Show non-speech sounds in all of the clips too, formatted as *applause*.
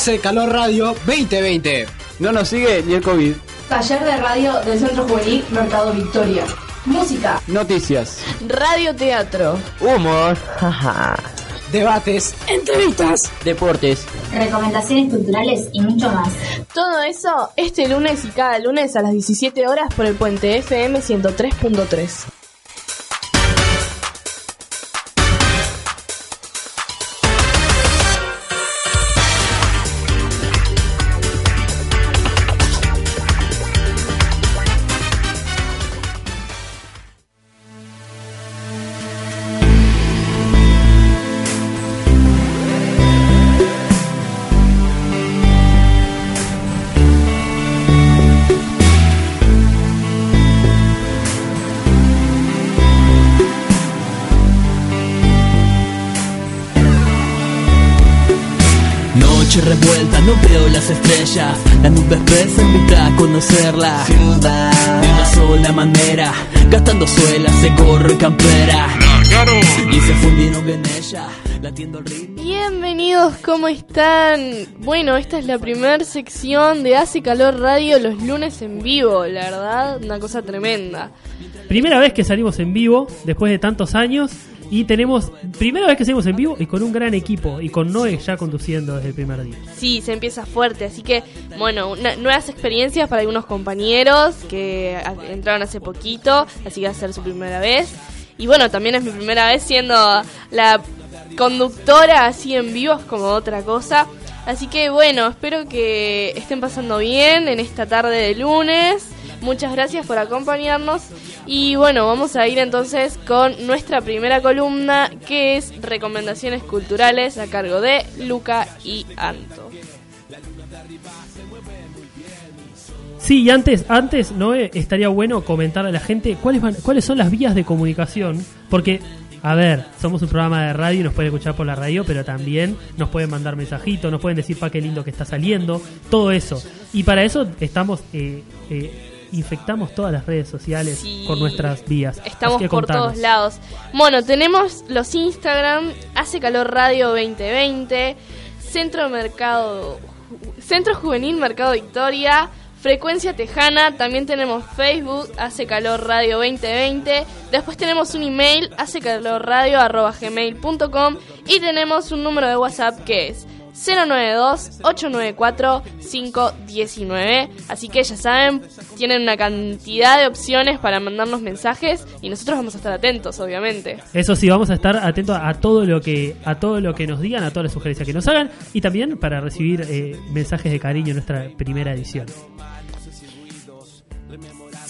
Hace Calor Radio 2020. No nos sigue ni el COVID. Taller de radio del Centro Juvenil Mercado Victoria. Música. Noticias. Radio teatro. Humor. Debates. Entrevistas. Deportes. Recomendaciones culturales y mucho más. Todo eso este lunes y cada lunes a las 17 horas por el puente FM 103.3. las estrellas. La nube espesa invita a conocerla. Ciudad De una sola manera. Gastando suelas, se corre campera. Y se fundieron en ella Latiendo el ritmo. Bienvenidos, ¿cómo están? Bueno, esta es la primera sección de Hace Calor Radio los lunes en vivo, la verdad, una cosa tremenda. Primera vez que salimos en vivo después de tantos años y tenemos primera vez que salimos en vivo y con un gran equipo y con Noé ya conduciendo desde el primer día. Sí, se empieza fuerte, así que, bueno, una- nuevas experiencias para algunos compañeros que entraron hace poquito, así que va a ser su primera vez. Y bueno, también es mi primera vez siendo la conductora así en vivo, es como otra cosa. Así que bueno, espero que estén pasando bien en esta tarde de lunes. Muchas gracias por acompañarnos. Y bueno, vamos a ir entonces con nuestra primera columna, que es recomendaciones culturales a cargo de Luca y Anto. Sí, y antes, antes Noé, estaría bueno comentarle a la gente cuáles van, cuáles son las vías de comunicación, porque a ver, somos un programa de radio y nos pueden escuchar por la radio, pero también nos pueden mandar mensajitos, nos pueden decir pa qué lindo que está saliendo, todo eso. Y para eso estamos eh, eh, infectamos todas las redes sociales Sí. con nuestras vías. Estamos que por contanos. todos lados. Bueno, tenemos los Instagram, Hace Calor Radio 2020, Centro Mercado, Centro Juvenil Mercado Victoria, Frecuencia Tejana, también tenemos Facebook, Hace Calor Radio 2020, después tenemos un email, hace calor radio arroba gmail.com y tenemos un número de WhatsApp que es 092-894-519. Así que ya saben, tienen una cantidad de opciones para mandarnos mensajes y nosotros vamos a estar atentos, obviamente. Eso sí, vamos a estar atentos a todo lo que a todo lo que nos digan, a todas las sugerencias que nos hagan y también para recibir eh, mensajes de cariño en nuestra primera edición.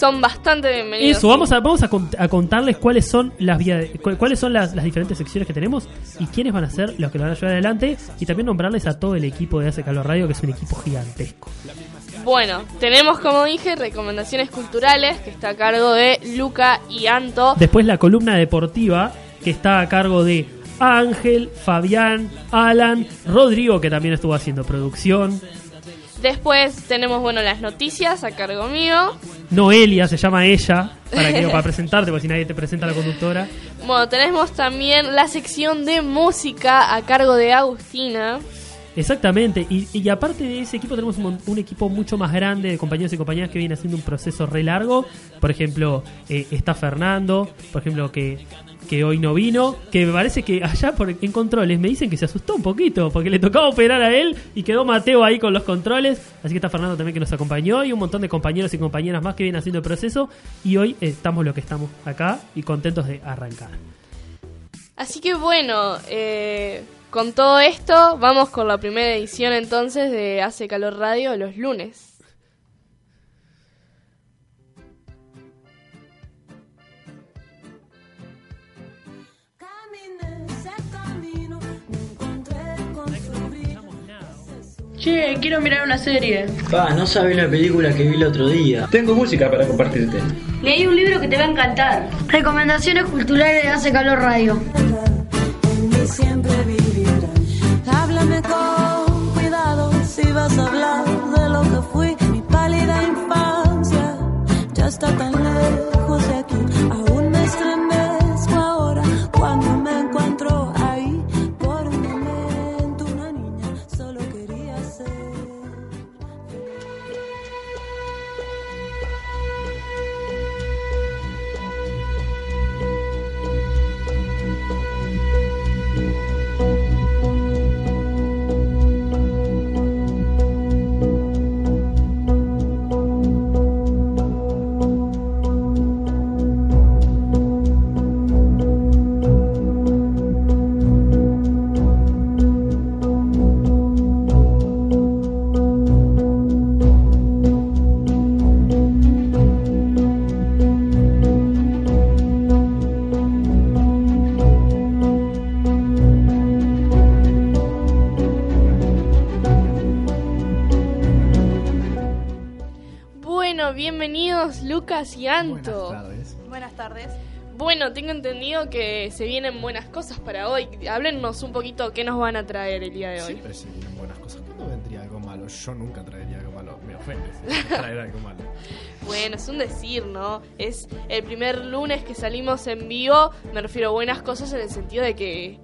Son bastante bienvenidos. Eso, vamos a vamos a, cont- a contarles cuáles son las vías, cu- cuáles son las, las diferentes secciones que tenemos y quiénes van a ser los que lo van a llevar adelante y también nombrarles a todo el equipo de Hace Calor Radio que es un equipo gigantesco. Bueno, tenemos, como dije, recomendaciones culturales que está a cargo de Luca y Anto. Después la columna deportiva que está a cargo de Ángel, Fabián, Alan, Rodrigo que también estuvo haciendo producción, Después tenemos, bueno, las noticias a cargo mío. Noelia se llama ella para que *laughs* para presentarte porque si nadie te presenta a la conductora. Bueno, tenemos también la sección de música a cargo de Agustina. Exactamente, y, y aparte de ese equipo tenemos un, un equipo mucho más grande de compañeros y compañeras que viene haciendo un proceso re largo. Por ejemplo, eh, está Fernando, por ejemplo, que, que hoy no vino, que me parece que allá por, en controles me dicen que se asustó un poquito, porque le tocaba operar a él y quedó Mateo ahí con los controles. Así que está Fernando también que nos acompañó y un montón de compañeros y compañeras más que vienen haciendo el proceso. Y hoy eh, estamos lo que estamos acá y contentos de arrancar. Así que bueno, eh, con todo esto, vamos con la primera edición entonces de Hace Calor Radio los lunes. Che, quiero mirar una serie. Pa, no sabes la película que vi el otro día. Tengo música para compartirte. Leí un libro que te va a encantar. Recomendaciones culturales de Hace Calor Radio. siempre. Háblame con cuidado si vas a hablar de lo que fui. Mi pálida infancia ya está tan lejos bienvenidos Lucas y Anto. Buenas tardes. Buenas tardes. Bueno, tengo entendido que se vienen buenas cosas para hoy. Háblennos un poquito qué nos van a traer el día de hoy. Siempre se vienen buenas cosas. ¿Cuándo vendría algo malo? Yo nunca traería algo malo. Me ofende si *laughs* traer algo malo. Bueno, es un decir, ¿no? Es el primer lunes que salimos en vivo. Me refiero a buenas cosas en el sentido de que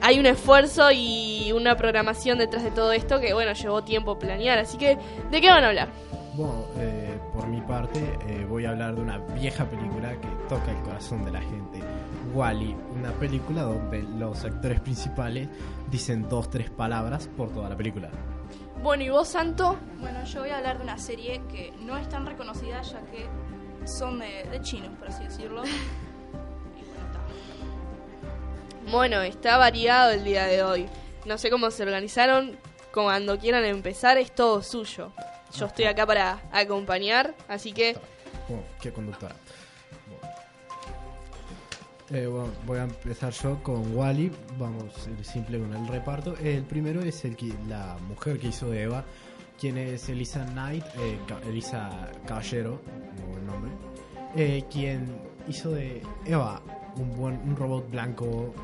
hay un esfuerzo y una programación detrás de todo esto que, bueno, llevó tiempo planear. Así que, ¿de qué van a hablar? Bueno, eh, por mi parte, eh, voy a hablar de una vieja película que toca el corazón de la gente. Wally, una película donde los actores principales dicen dos, tres palabras por toda la película. Bueno, ¿y vos, Santo? Bueno, yo voy a hablar de una serie que no es tan reconocida ya que son de, de chinos, por así decirlo. *laughs* Y bueno, está. Bueno, está variado el día de hoy. No sé cómo se organizaron. Cuando quieran empezar, es todo suyo. Yo estoy acá para acompañar, así que Bueno, qué conductora. Bueno. Eh, bueno, voy a empezar yo con Wally. Vamos simple con el reparto. El primero es el que, la mujer que hizo de Eva, quien es Elisa Knight, eh, Elisa Caballero, muy buen nombre, eh, quien hizo de Eva un, buen, un robot blanco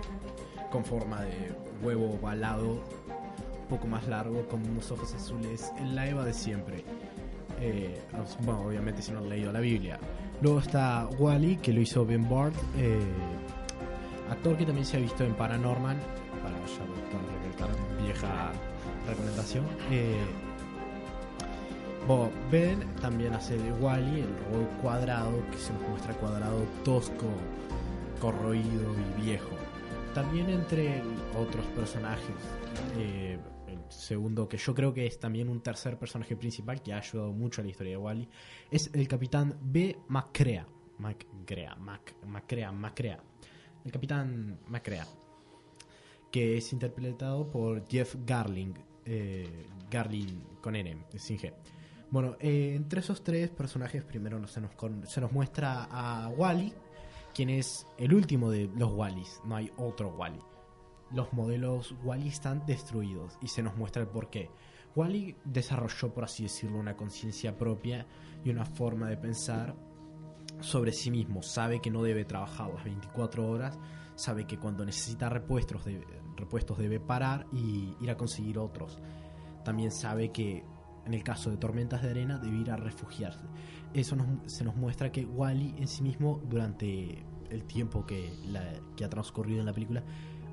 con forma de huevo ovalado, poco más largo, con unos ojos azules, en la Eva de siempre. Eh, obviamente si no han leído la Biblia. Luego está Wally, que lo hizo Ben Bard, eh, actor que también se ha visto en Paranormal, para ya vieja recomendación. Eh, bueno, Ben también hace de Wally, el robot cuadrado, que se nos muestra cuadrado, tosco, corroído y viejo. También entre otros personajes. Segundo, que yo creo que es también un tercer personaje principal que ha ayudado mucho a la historia de Wally, es el capitán B. Macrea. Macrea, Mac, Macrea, Macrea. El capitán Macrea. Que es interpretado por Jeff Garling. eh, Garling con N, sin G. Bueno, eh, entre esos tres personajes, primero se nos, se nos muestra a Wally, quien es el último de los Wallys. No hay otro Wally. Los modelos Wally están destruidos y se nos muestra el porqué. Wally desarrolló, por así decirlo, una conciencia propia y una forma de pensar sobre sí mismo. Sabe que no debe trabajar las 24 horas, sabe que cuando necesita repuestos, debe, repuestos debe parar y ir a conseguir otros. También sabe que en el caso de tormentas de arena debe ir a refugiarse. Eso nos- se nos muestra que Wally en sí mismo durante el tiempo que, la- que ha transcurrido en la película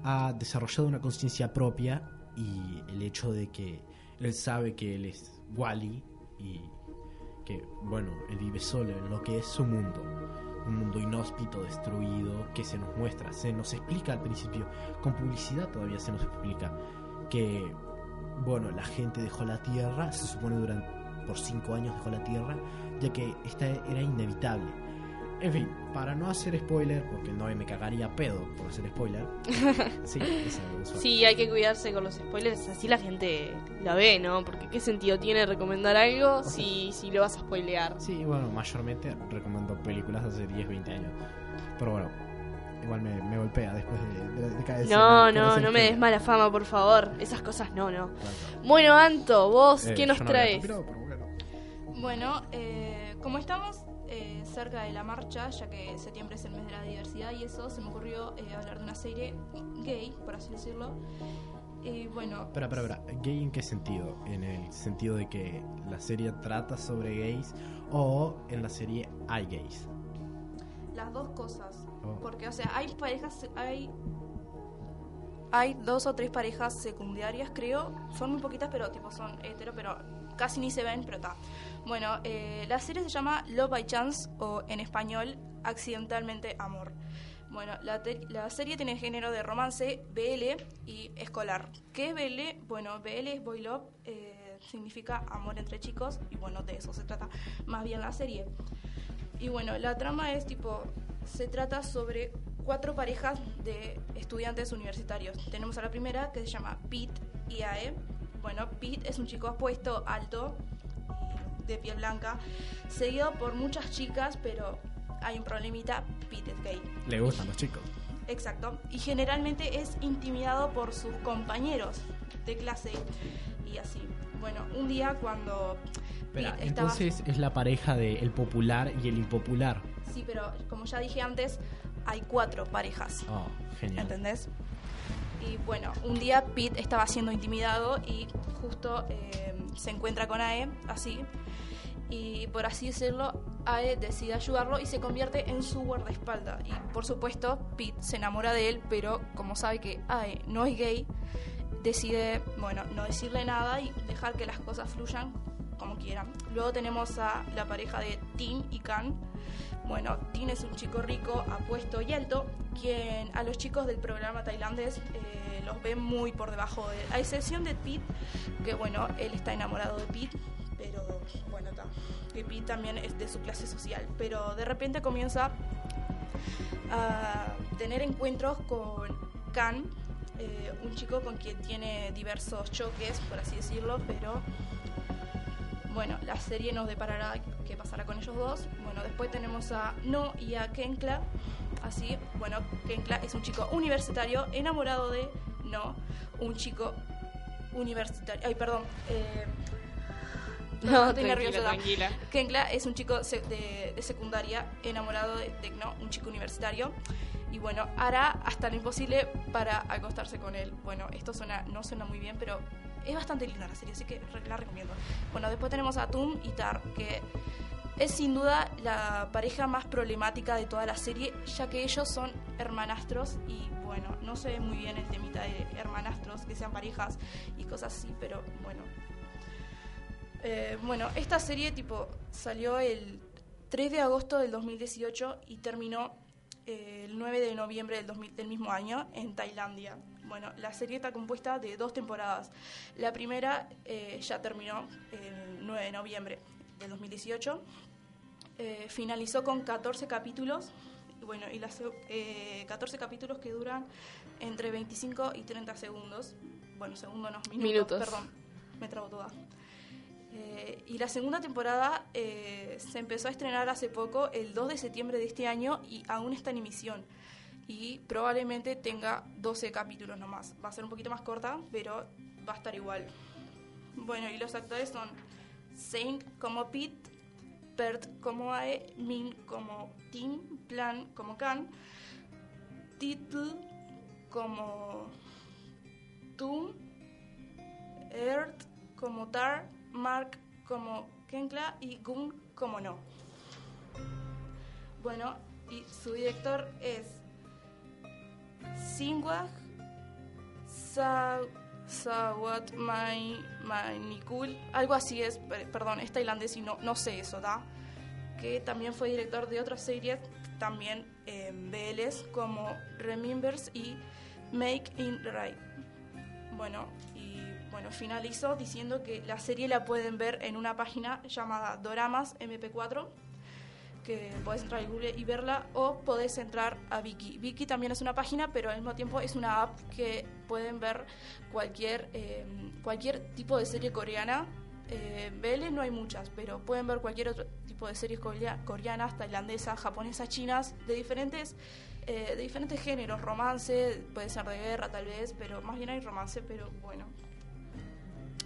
ha desarrollado una conciencia propia y el hecho de que él sabe que él es Wally y que, bueno, él vive solo en lo que es su mundo. Un mundo inhóspito, destruido, que se nos muestra, se nos explica al principio, con publicidad todavía se nos explica, que, bueno, la gente dejó la Tierra, se supone durante, por cinco años dejó la Tierra, ya que esta era inevitable. En fin, para no hacer spoiler, porque no me cagaría pedo por hacer spoiler. *laughs* sí, es. Sí, hay que cuidarse con los spoilers, así la gente la ve, ¿no? Porque qué sentido tiene recomendar algo si, si lo vas a spoilear. Sí, bueno, mayormente recomiendo películas de hace 10, 20 años. Pero bueno, igual me, me golpea después de, de, de cada No, no, no me des mala fama, por favor. Esas cosas no, no. Bueno, Anto, vos, Eh, ¿qué nos yo no había traes? copilado, pero bueno. Bueno, eh, como estamos eh, cerca de la marcha, ya que septiembre es el mes de la diversidad y eso, se me ocurrió eh, hablar de una serie gay, por así decirlo. Y bueno, Espera, espera, espera. ¿Gay en qué sentido? ¿En el sentido de que la serie trata sobre gays o en la serie hay gays? las dos cosas. Oh. Porque, o sea, hay parejas, hay hay dos o tres parejas secundarias, creo. Son muy poquitas, pero tipo son hetero, pero casi ni se ven, pero está. Bueno, eh, la serie se llama Love by Chance o en español Accidentalmente Amor. Bueno, la, serie tiene género de romance, BL y escolar. ¿Qué es BL? Bueno, BL es Boy Love, eh, significa amor entre chicos y bueno, de eso se trata más bien la serie. Y bueno, la trama es tipo, se trata sobre cuatro parejas de estudiantes universitarios. Tenemos a la primera que se llama Pete IAE. Bueno, Pete es un chico apuesto, alto, y de piel blanca, seguido por muchas chicas, pero hay un problemita, Pete es gay. Le gustan los chicos. Exacto. Y generalmente es intimidado por sus compañeros de clase y así. Bueno, un día cuando Pete estaba- entonces es la pareja de el popular y el impopular. Sí, pero como ya dije antes, hay cuatro parejas. Oh, genial. ¿Entendés? Y bueno, un día Pete estaba siendo intimidado y justo eh, se encuentra con Ae, así. Y por así decirlo, Ae decide ayudarlo y se convierte en su guardaespaldas. Y por supuesto, Pete se enamora de él, pero como sabe que Ae no es gay, decide, bueno, no decirle nada y dejar que las cosas fluyan como quieran. Luego tenemos a la pareja de Tim y Kan. Bueno, Tim es un chico rico, apuesto y alto, quien a los chicos del programa tailandés eh, los ve muy por debajo de. A excepción de Pete, que bueno, él está enamorado de Pete, pero bueno, está. Que Pete también es de su clase social. Pero de repente comienza a tener encuentros con Kan, eh, un chico con quien tiene diversos choques, por así decirlo, pero bueno, la serie nos deparará qué pasará con ellos dos. Bueno, después tenemos a No y a Kenkla. Así, bueno, Kenkla es un chico universitario enamorado de No, un chico universitario. Ay, perdón. eh, No, estoy nerviosa. tranquila. Kenkla es un chico de secundaria enamorado de Tecno, un chico universitario. Y bueno, hará hasta lo imposible para acostarse con él. Bueno, esto suena, no suena muy bien, pero es bastante linda la serie, así que la recomiendo. Bueno, después tenemos a Tum y Tar, que es sin duda la pareja más problemática de toda la serie, ya que ellos son hermanastros y bueno, no sé muy bien el temita de hermanastros, que sean parejas y cosas así, pero bueno. Eh, bueno, esta serie tipo salió el 3 de agosto del 2018 y terminó eh, el 9 de noviembre del, 2000 del mismo año en Tailandia. Bueno, la serie está compuesta de dos temporadas. La primera eh, ya terminó el 9 de noviembre del 2018. Eh, finalizó con 14 capítulos. Y Bueno, y las eh, 14 capítulos que duran entre 25 y 30 segundos. Bueno, segundos no, minutos, Minutos. perdón. Me trabo toda. Eh, y la segunda temporada eh, se empezó a estrenar hace poco, el 2 de septiembre de este año, y aún está en emisión. Y probablemente tenga 12 capítulos nomás. Va a ser un poquito más corta, pero va a estar igual. Bueno, y los actores son Saint como Pete, Bert como Ae, Min como Tim, Plan como Kan, Titl como Tum, Earth como Tar, Mark como Kenkla y Gun como No. Bueno, y su director es Singwag Sa Sawat Mai Mainikul, algo así es, per- perdón, es tailandés y no, no sé eso, ¿da? Que también fue director de otras series, también en BLs, como Remembers y Make in Right. Bueno, y bueno, finalizo diciendo que la serie la pueden ver en una página llamada Doramas MP4, que puedes entrar a Google y verla, o podés entrar a Viki. Viki también es una página, pero al mismo tiempo es una app que pueden ver cualquier, eh, cualquier tipo de serie coreana. Eh, BL no hay muchas, pero pueden ver cualquier otro tipo de series corea- coreanas, tailandesas, japonesas, chinas, de diferentes, eh, de diferentes géneros, romance, puede ser de guerra tal vez, pero más bien hay romance, pero bueno.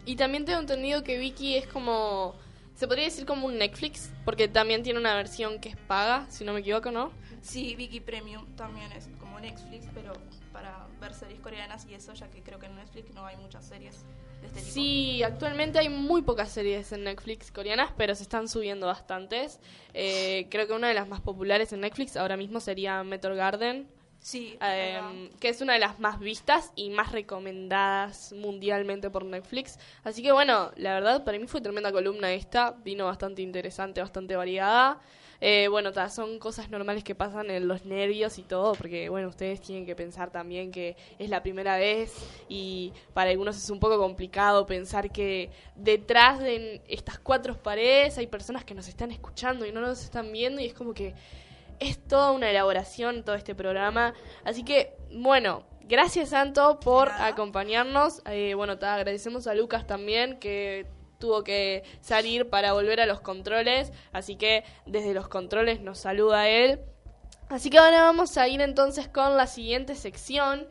Y también tengo entendido que Vicky es como. Se podría decir como un Netflix, porque también tiene una versión que es paga, si no me equivoco, ¿no? Sí, Viki Premium también es como Netflix, pero para ver series coreanas y eso, ya que creo que en Netflix no hay muchas series de este tipo. Sí, actualmente hay muy pocas series en Netflix coreanas, pero se están subiendo bastantes. Eh, creo que una de las más populares en Netflix ahora mismo sería Meteor Garden. Sí, eh, que es una de las más vistas y más recomendadas mundialmente por Netflix. Así que bueno, la verdad para mí fue tremenda columna esta, vino bastante interesante, bastante variada. Eh, bueno, ta, son cosas normales que pasan en los nervios y todo, porque bueno, ustedes tienen que pensar también que es la primera vez y para algunos es un poco complicado pensar que detrás de estas cuatro paredes hay personas que nos están escuchando y no nos están viendo y es como que es toda una elaboración todo este programa. Así que, bueno, gracias Santo por acompañarnos. Eh, bueno, te agradecemos a Lucas también que tuvo que salir para volver a los controles. Así que desde los controles nos saluda él. Así que ahora vamos a ir entonces con la siguiente sección.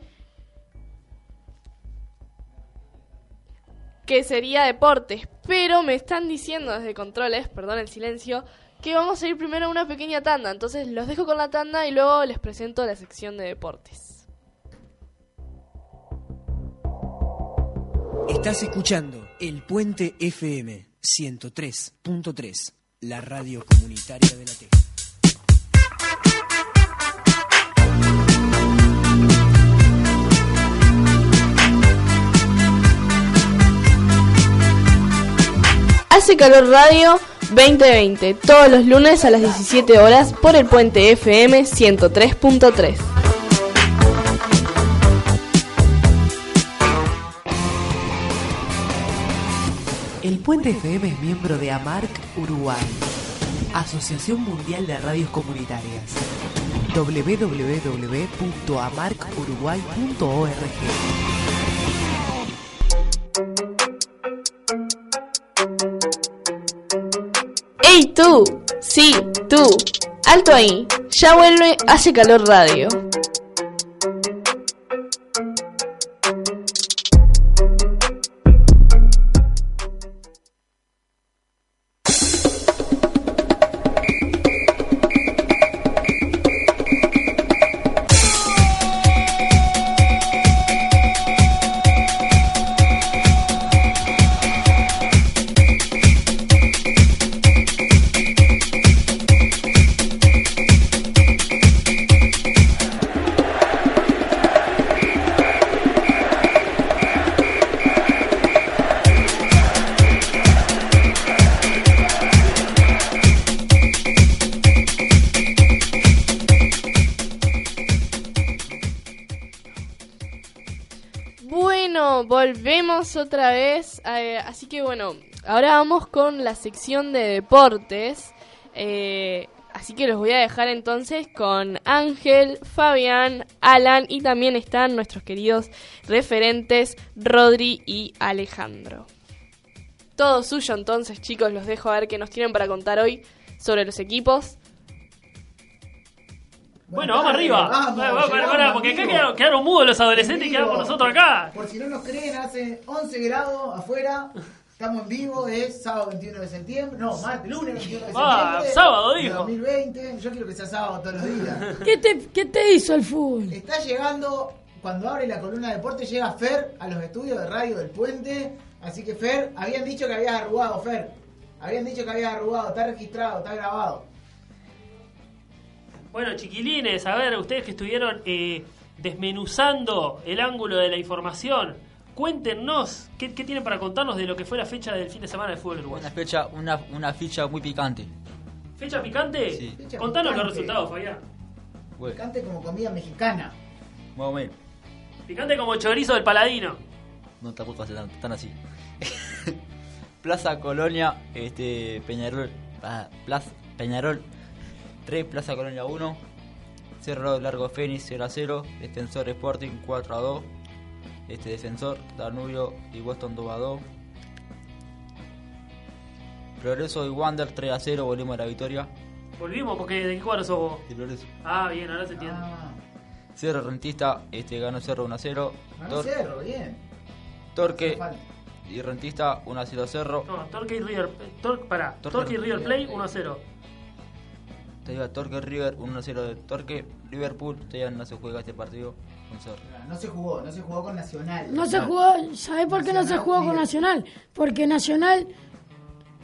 que sería deportes. Pero me están diciendo desde controles, perdón el silencio, que vamos a ir primero a una pequeña tanda. Entonces los dejo con la tanda y luego les presento la sección de deportes. Estás escuchando El Puente FM 103.3, la radio comunitaria de la T. Hace calor radio 2020, todos los lunes a las 17 horas por el Puente FM 103.3. El Puente FM es miembro de AMARC Uruguay, Asociación Mundial de Radios Comunitarias. www.amarcuruguay.org ¡Ey tú! Sí, tú. Alto ahí. Ya vuelve Hace calor radio. Bueno, volvemos otra vez. eh, así que bueno, ahora vamos con la sección de deportes. eh, así que los voy a dejar entonces con Ángel, Fabián, Alan y también están nuestros queridos referentes Rodri y Alejandro. Todo suyo entonces chicos, los dejo a ver qué nos tienen para contar hoy sobre los equipos. Bueno, vamos arriba. Vamos, pará, llegamos pará, porque acá quedaron, quedaron mudos los adolescentes y quedamos nosotros acá. Por si no nos creen, hace 11 grados afuera. Estamos en vivo, es sábado 21 de septiembre. No, martes, lunes 21 de Ah, septiembre. sábado, dijo. 2020. Yo quiero que sea sábado todos los días. ¿Qué te, ¿Qué te hizo el fútbol? Está llegando, cuando abre la columna de deporte, llega Fer a los estudios de radio del puente. Así que Fer, habían dicho que habías arrugado, Fer. Habían dicho que habías arrugado, está registrado, está grabado. Bueno, chiquilines, a ver, ustedes que estuvieron eh, desmenuzando el ángulo de la información, cuéntenos qué, qué tienen para contarnos de lo que fue la fecha del fin de semana de fútbol uruguayo. Una fecha, una, una ficha muy picante. ¿Fecha picante? Sí. Fecha Contanos los picante. resultados, Fabián. Bueno, Picante como comida mexicana. más o menos. Picante como chorizo del paladino. No te acuerdas tan, tan así. *laughs* Plaza Colonia, este, Peñarol, ah, Plaza, Peñarol 3, Plaza Colonia 1, Cerro Largo Fénix 0 a 0, Defensor Sporting 4 a 2, este Defensor, Danubio y Boston 2 a 2, Progreso y Wander 3 a 0, volvimos a la victoria. Volvimos porque ¿de qué cuadro sos vos? Progreso. Ah, bien, ahora se entiende. Cerro Rentista, este ganó Cerro 1 a 0. Ganó Tor- Cerro, bien. Torque y Rentista 1 a 0 Cerro. No, Torque y River, Tor, pará, Torque- Torque y River Play 1 a 0. Torque River 1 a 0 de Torque. Liverpool todavía no se juega este partido Cerro. No se jugó, no se jugó con Nacional. No se jugó, ¿sabés por qué no se jugó con River. Nacional? Porque Nacional.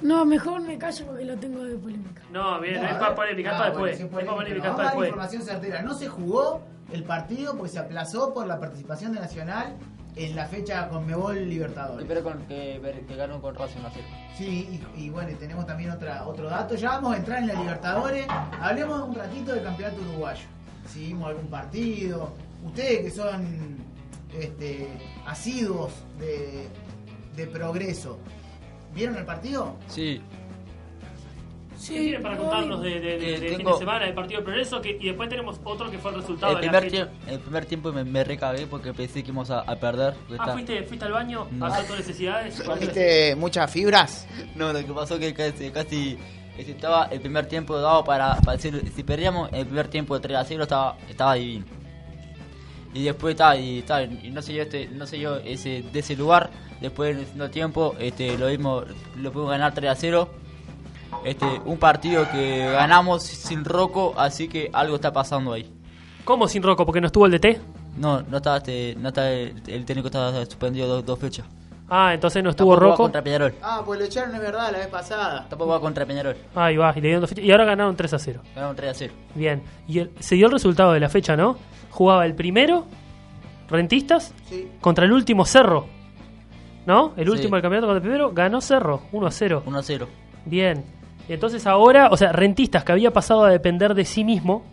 No, mejor me callo porque lo tengo de polémica. No, bien, No, es para ver. polémica, Ah, para bueno, después. Es para polémica. Vamos para a dar después. información certera. No se jugó el partido porque se aplazó por la participación de Nacional en la fecha con Mebol Libertadores. Pero con, que, que ganó con Racing 1 a 0. Sí, y, y bueno, y tenemos también otra, otro dato. Ya vamos a entrar en la Libertadores. Hablemos un ratito del campeonato uruguayo. Si vimos algún partido. Ustedes que son este, asiduos de, de progreso. ¿Vieron el partido? Sí, ¿Qué tienen para contarnos de, de, de- Eh, de fin de semana del partido de progreso? Que, y después tenemos otro que fue el resultado el de la primer, fecha. tiempo, el primer tiempo me, me recagué porque pensé que íbamos a, a perder. Ah, está- ¿fuiste, ¿fuiste al baño No. tus necesidades? *laughs* ¿Viste muchas fibras? No, lo que pasó que casi, casi estaba el primer tiempo dado para, para decir, si perdíamos el primer tiempo de 3 a 0 estaba, estaba divino. Y después está, y, ta, y no se yo este, no sé yo ese, de ese lugar. Después en el segundo tiempo, este, lo mismo, lo pudimos ganar 3 a 0. Este, un partido que ganamos sin Rocco, así que algo está pasando ahí. ¿Cómo sin Rocco? ¿Porque no estuvo el DT? No, no estaba este, no está el, el técnico estaba suspendido dos, dos fechas. Ah, entonces no estuvo Tampoco va Rocco. contra Peñarol. Ah, pues lo echaron, es verdad, la vez pasada. Tampoco va contra Peñarol. Ahí va, y le dieron dos fechas. Y ahora ganaron 3 a 0. Ganaron 3 a 0. Bien. Y el- se dio el resultado de la fecha, ¿no? Jugaba el primero, Rentistas, Sí. contra el último Cerro. ¿No? El último del campeonato contra el primero ganó Cerro, 1 a 0. 1 a 0. Bien. Entonces ahora, o sea, Rentistas que había pasado a depender de sí mismo,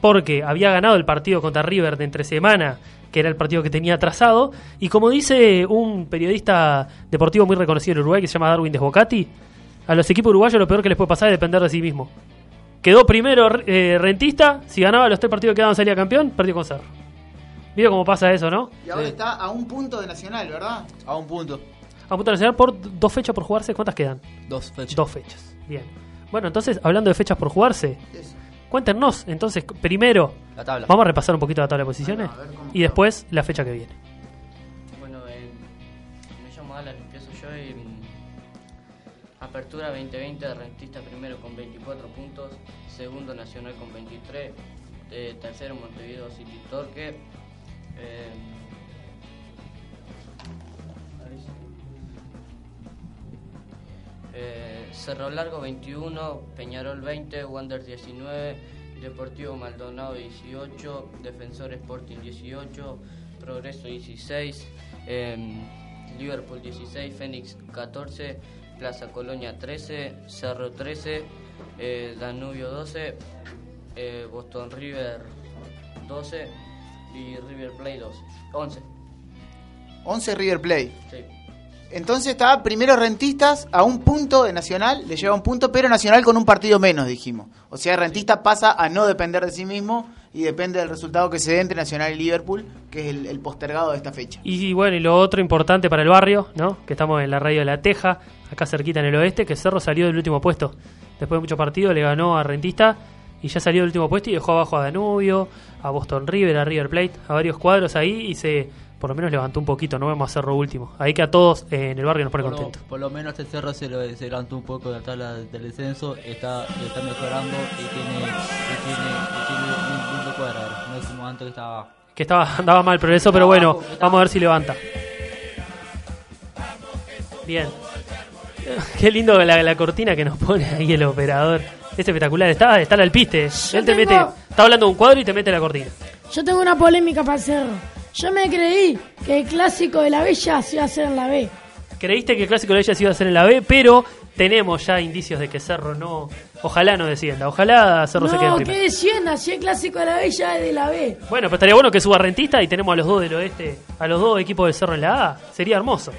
porque había ganado el partido contra River de entre semana, que era el partido que tenía trazado, y como dice un periodista deportivo muy reconocido en Uruguay que se llama Darwin Desbocati, a los equipos uruguayos lo peor que les puede pasar es depender de sí mismo. Quedó primero eh, Rentista, si ganaba los tres partidos que quedaban salía campeón, perdió con Cerro. ¿Vio cómo pasa eso, no? Y ahora está a un punto de Nacional, ¿verdad? A un punto. A punto nacional por dos fechas por jugarse, ¿cuántas quedan? Dos fechas. Dos fechas. Bien. Bueno, entonces, hablando de fechas por jugarse, cuéntenos, entonces, primero, La tabla. vamos a repasar un poquito la tabla de posiciones y después la fecha que viene. Bueno, eh, me llamo Alan, empiezo yo y Apertura 2020 de Rentista primero con 24 puntos, segundo Nacional con 23, eh, tercero Montevideo City Torque, eh, Eh, Cerro Largo 21, Peñarol 20, Wander 19, Deportivo Maldonado 18, Defensor Sporting 18, Progreso 16, em, Liverpool 16, Fénix 14, Plaza Colonia 13, Cerro 13, eh, Danubio 12, eh, Boston River 12 y River Plate 12, 11. 11 River. Sí. Entonces estaba primero Rentistas a un punto de Nacional, le lleva un punto, pero Nacional con un partido menos, dijimos. O sea, Rentistas pasa a no depender de sí mismo y depende del resultado que se dé entre Nacional y Liverpool, que es el, postergado de esta fecha. Y bueno, y lo otro importante para el barrio, ¿no? Que estamos en la radio de La Teja, acá cerquita en el oeste, que Cerro salió del último puesto. Después de muchos partidos le ganó a Rentista y ya salió del último puesto y dejó abajo a Danubio, a Boston River, a River Plate, a varios cuadros ahí y se por lo menos levantó un poquito, no vemos a Cerro último. Ahí que a todos eh, en el barrio nos pone Por lo, por lo menos el Cerro se, lo, se levantó un poco de la tabla del descenso, está, está mejorando y tiene, y tiene, y tiene un punto cuadrado. No es como antes que estaba. Que estaba, andaba mal progreso, pero bueno, vamos a ver si levanta. Bien. *laughs* Qué lindo la, la cortina que nos pone ahí el operador. Es espectacular, está, está al alpiste. Él te tengo- mete, está hablando de un cuadro y te mete la cortina. Yo tengo una polémica para el Cerro. Yo me creí que el clásico de la Bella se iba a hacer en la B. Creíste que el clásico de ella se iba a hacer en la B, pero tenemos ya indicios de que Cerro no. Ojalá no descienda, ojalá Cerro se quede en primera. que descienda, si el clásico de la Bella es de la B. Bueno, pero estaría bueno que suba Rentista y tenemos a los dos del oeste, a los dos equipos del Cerro en la A. Sería hermoso.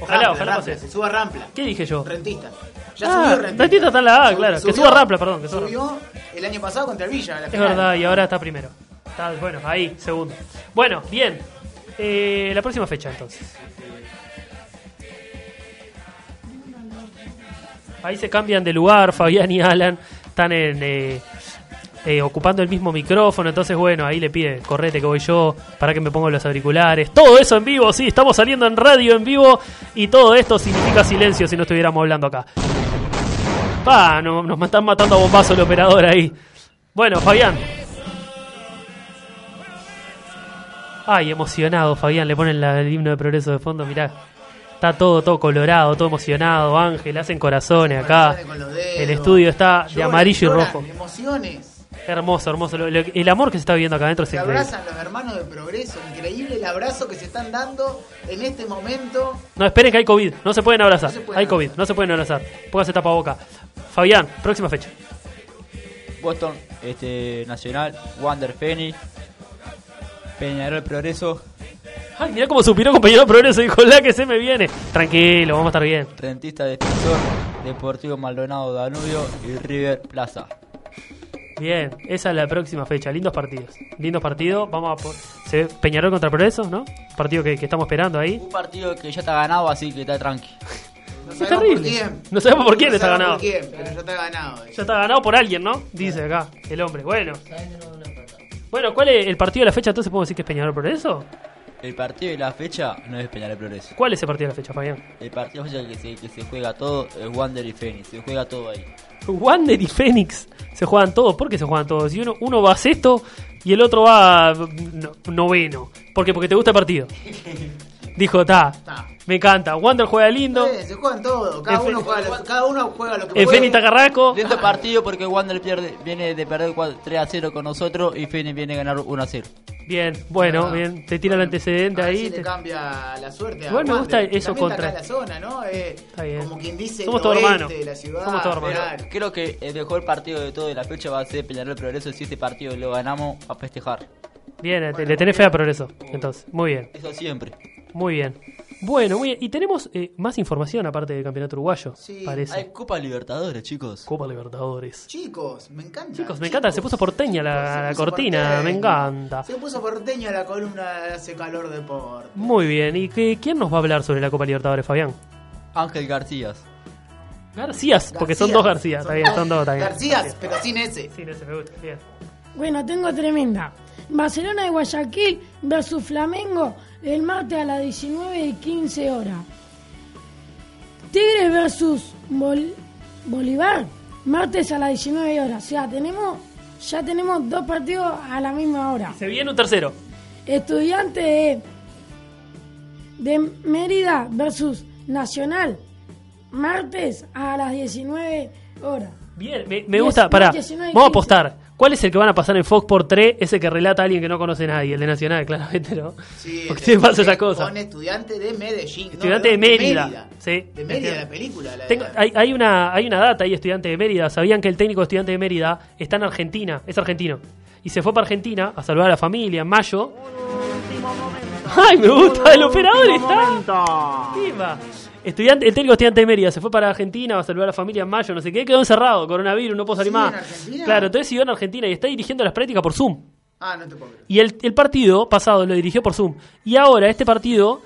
Ojalá, Rampla, ojalá Rampla, pase. que suba Rampla. ¿Qué dije yo? Rentista. Ya Ah, subió Rentista. Rentista está en la A, claro. Que suba Rampla, perdón. Que Subió el año pasado contra el Villa. en la Es final. verdad, y ahora está primero. Bueno, ahí, segundo. Bueno, bien. Eh, la próxima fecha entonces. Ahí se cambian de lugar, Fabián y Alan están en, eh, eh, ocupando el mismo micrófono, entonces bueno, ahí le pide, correte que voy yo, para que me pongo los auriculares. Todo eso en vivo, sí, estamos saliendo en radio en vivo y todo esto significa silencio si no estuviéramos hablando acá. Pa, no- nos están matando a bombazo el operador ahí. Bueno, Fabián. Ay, emocionado, Fabián, le ponen la- el himno de progreso de fondo, mirá. Está todo, todo colorado, todo emocionado, Ángel, hacen corazones acá. El estudio está de amarillo y rojo. Emociones. Hermoso, hermoso. Lo- lo- el amor que se está viviendo acá adentro es Se increíble. abrazan los hermanos de progreso. Increíble el abrazo que se están dando en este momento. No, esperen que hay COVID, no se pueden abrazar. No se pueden hay COVID, no se pueden abrazar. Póngase tapaboca. Fabián, próxima fecha. Boston, este, Nacional, Wander Fénix, Peñarol Progreso, Ay, mirá cómo suspiró compañero Progreso, dijo la que se me viene. Tranquilo, vamos a estar bien. Rentista Defensor, Deportivo Maldonado Danubio y River Plaza. Bien, esa es la próxima fecha. Lindos partidos. Lindos partidos. Vamos a por... se Peñarol contra Progreso, ¿no? Partido que, que estamos esperando ahí. Un partido que ya está ganado, así que está tranqui. No Es sabemos terrible. por quién. No sabemos por quién No está sabemos ganado. por quién, pero ya está ganado. Ya está ganado por alguien, ¿no? Dice acá el hombre. Bueno. Bueno, ¿cuál es el partido de la fecha? Entonces podemos decir que es Peñarol Progreso. El partido de la fecha no es Peñarol Progreso. ¿Cuál es el partido de la fecha, Fabián? El partido de la fecha que se, que se juega todo es Wander y Fénix. Se juega todo ahí. *laughs* Wander y Fénix se juegan todos. ¿Por qué se juegan todos? Si uno, uno va a sexto y el otro va a no- noveno. ¿Por qué? Porque te gusta el partido. *laughs* Dijo, ta, me encanta. Wander juega lindo. Eh, se juegan todo, cada El uno, juega lo, cada uno juega lo que puede. Fénix Tacarrasco. Lindo partido porque Wander pierde, viene de perder 4 3 a 0 con nosotros y Fénix viene a ganar 1 a 0. Bien, bueno, bien. Te tira el antecedente ahí. si te- le cambia la suerte a Igual me gusta eso también contra- está acá en la zona, ¿no? Eh, Está bien. Como quien dice Somos el todos hermanos. de la ciudad. Somos todos hermanos. Creo que el mejor partido de todo de la fecha va a ser Peñarol Progreso. Si este partido lo ganamos, a festejar. Bien, te- le tenés fe a progreso. Entonces, muy bien. Eso siempre. Muy bien. Bueno, muy bien. Y tenemos eh, más información aparte del campeonato uruguayo, parece. Hay Copa Libertadores, chicos. Copa Libertadores. Chicos, me encanta. Chicos, me encanta, se puso porteña la, la puso cortina, porteña. me encanta. Se puso porteña la columna de Hace Calor Deporte. Muy bien. ¿Y qué, quién nos va a hablar sobre la Copa Libertadores, Fabián? Ángel García. Garcías, porque son dos Garcías, está bien, son dos, bien. Garcías, pero sin ese. Sin ese, me gusta, bien. Bueno, tengo tremenda. Barcelona de Guayaquil versus Flamengo el martes a las 19 y 15 horas. Tigres versus Bol- Bolívar, martes a las 19 horas. O sea, tenemos, ya tenemos dos partidos a la misma hora. Se viene un tercero. Estudiante de, de Mérida versus Nacional, martes a las 19 horas. Bien, me, gusta. Pará, 19 y vamos a 15. apostar. ¿Cuál es el que van a pasar en Fox por 3? Ese que relata a alguien que no conoce a nadie, el de Nacional, *laughs* claramente, ¿no? Sí, Porque siempre pasa esa cosa. estudiante de Medellín. no, Estudiante de perdón, Mérida. Sí. De Mérida, la película. la- Tengo- hay, hay una, hay una data ahí, estudiante de Mérida. ¿Sabían que el técnico de estudiante de Mérida está en Argentina? Es argentino. Y se fue para Argentina a saludar a la familia en mayo. ¡Ay, me gusta! El operador está. Estudiante, el técnico estudiante de Mérida se fue para Argentina a saludar a la familia en mayo, no sé qué, quedó encerrado, coronavirus, no puedo salir ¿Sigue más. en? Claro, entonces siguió en Argentina y está dirigiendo las prácticas por Zoom. Ah, no te puedo creer. Y el, el partido pasado lo dirigió por Zoom. Y ahora, este partido,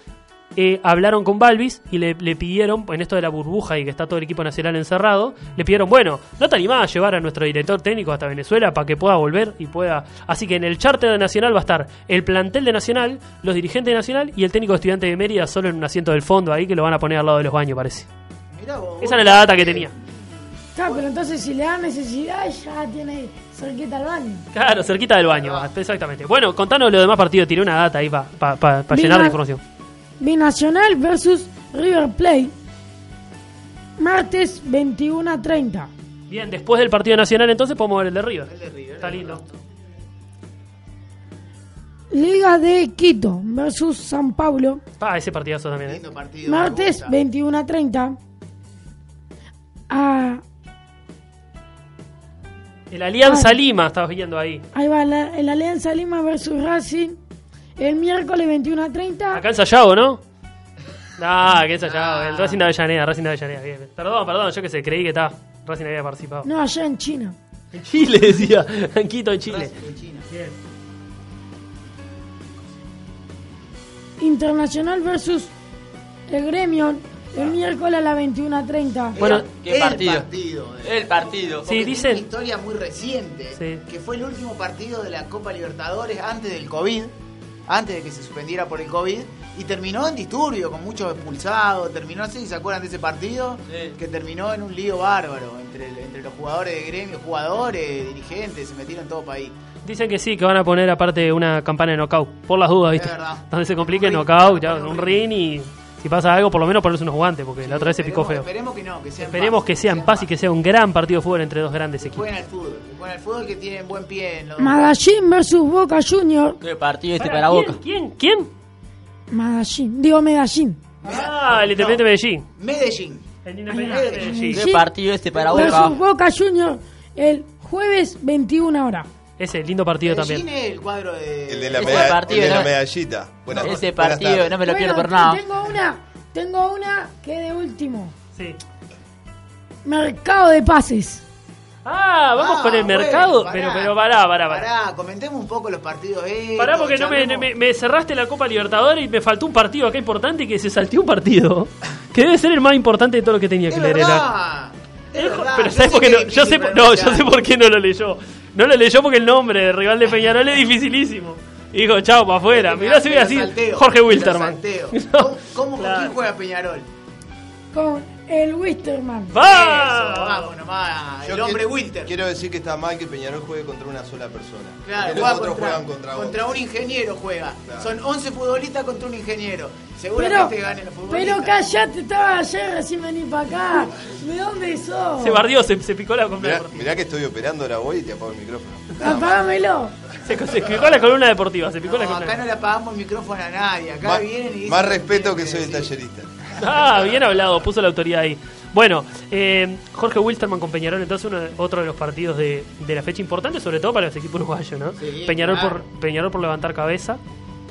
eh, hablaron con Balvis y le, le pidieron, en esto de la burbuja y que está todo el equipo nacional encerrado, le pidieron, bueno, ¿no te animás a llevar a nuestro director técnico hasta Venezuela para que pueda volver y pueda... Así que en el charter de Nacional va a estar el plantel de Nacional, los dirigentes de Nacional y el técnico de estudiante de Mérida solo en un asiento del fondo ahí que lo van a poner al lado de los baños, parece. Mirá vos, Esa era la data que tenía. Claro, pero entonces si le da necesidad ya tiene cerquita al baño. Claro, cerquita del baño, exactamente. Bueno, contanos lo demás partidos, tiré una data ahí para llenar de información. Binacional versus River Plate. Martes 21 a 30. Bien, después del partido nacional entonces podemos ver el de River. Está lindo. Liga de Quito versus San Pablo. Ah, ese partidazo también. ¿eh? Lindo partido. Martes 21 a 30. Ah, El Alianza Ah. Lima, estabas viendo ahí. ahí va la- el Alianza Lima versus Racing. El miércoles 21 a 30. Acá en Sayago, ¿no? Ah, que en Sayago. El Racing de Avellaneda, Racing de Avellaneda. Bien. Perdón, perdón, yo que sé, creí que estaba. Racing había participado. No, allá en China. En Chile, decía. En Quito, en Chile. Bien. Internacional versus el Gremio. El miércoles a las 21 a 30. Bueno, ¿Qué el partido? partido. El partido. Sí, Porque tiene dicen- una historia muy reciente, Sí. que fue el último partido de la Copa Libertadores antes del COVID, antes de que se suspendiera por el COVID, y terminó en disturbio, con muchos expulsados, terminó, si se acuerdan de ese partido, Sí. que terminó en un lío bárbaro entre, entre los jugadores de gremio, jugadores, dirigentes, se metieron todo país. Dicen que sí, que van a poner aparte una campana de knockout. Por las dudas, ¿viste? Es verdad. Donde se complique Un ring. knockout, ya, un ring y si pasa algo, por lo menos ponerse unos guantes, porque la otra vez se picó feo. Esperemos que no, que sea en Esperemos paz, que sea en paz y que sea un gran partido de fútbol entre dos grandes que equipos. jueguen al fútbol, que al fútbol que tienen buen pie en los dos Medellín versus Boca Junior. ¿Qué partido este para. Boca? ¿Quién? ¿Quién? Medellín. Digo Medellín. Ah, el Independiente Medellín. Medellín. El Independiente Medellín. ¿Qué partido este para Boca? Versus Boca Junior. El jueves 21 horas. Ese, lindo partido Medellín también. el cuadro de... El de la, Ese meda- partido, el de la medallita. Buenas- Ese partido no me lo quiero Bueno, por nada. Tengo una, tengo una que de último. Sí. Mercado de pases. Ah, vamos Ah, con el bueno, mercado. pará. pero, pero pará, pará, pará. Pará, comentemos un poco los partidos estos, Pará porque no me, charlemos- me- me cerraste la Copa Libertadores y me faltó un partido acá importante que se salteó un partido. Que debe ser el más importante de todo lo que tenía Es que leer. Pero ¿sabes por qué que no? es Yo sé, difícil por- no, yo sé pronunciar. por qué no lo leyó. No lo leyó porque el nombre de rival de Peñarol es dificilísimo. Y dijo, chao, para afuera. Mirá si voy a Pero decir salteo, Jorge Wilterman. No. *laughs* ¿Cómo, cómo- con quién juega Peñarol? Con el Wisterman. Vamos nomás, Yo el hombre quiero. Quiero decir que está mal que Peñarol juegue contra una sola persona. Claro, los otros contra, juegan contra, contra otros. un ingeniero juega. Claro. Son 11 futbolistas contra un ingeniero. Pero, Seguramente ganen los futbolistas. pero callate, estaba ayer recién vení para acá. ¿De dónde sos? Se bardió, se, se picó la Mirá, columna. mirá que estoy operando ahora voy y te apago el micrófono. Apágamelo. Se, se picó la columna deportiva, se picó la No, columna. acá no le apagamos el micrófono a nadie. Acá Más, vienen y dicen más respeto que soy el tallerista. Ah, bien hablado, puso la autoridad ahí. Bueno, eh, Jorge Wilsterman con Peñarol, entonces uno, otro de los partidos de, de la fecha importante, sobre todo para los equipos uruguayos, ¿no? Sí, Peñarol, claro. por, Peñarol por levantar cabeza,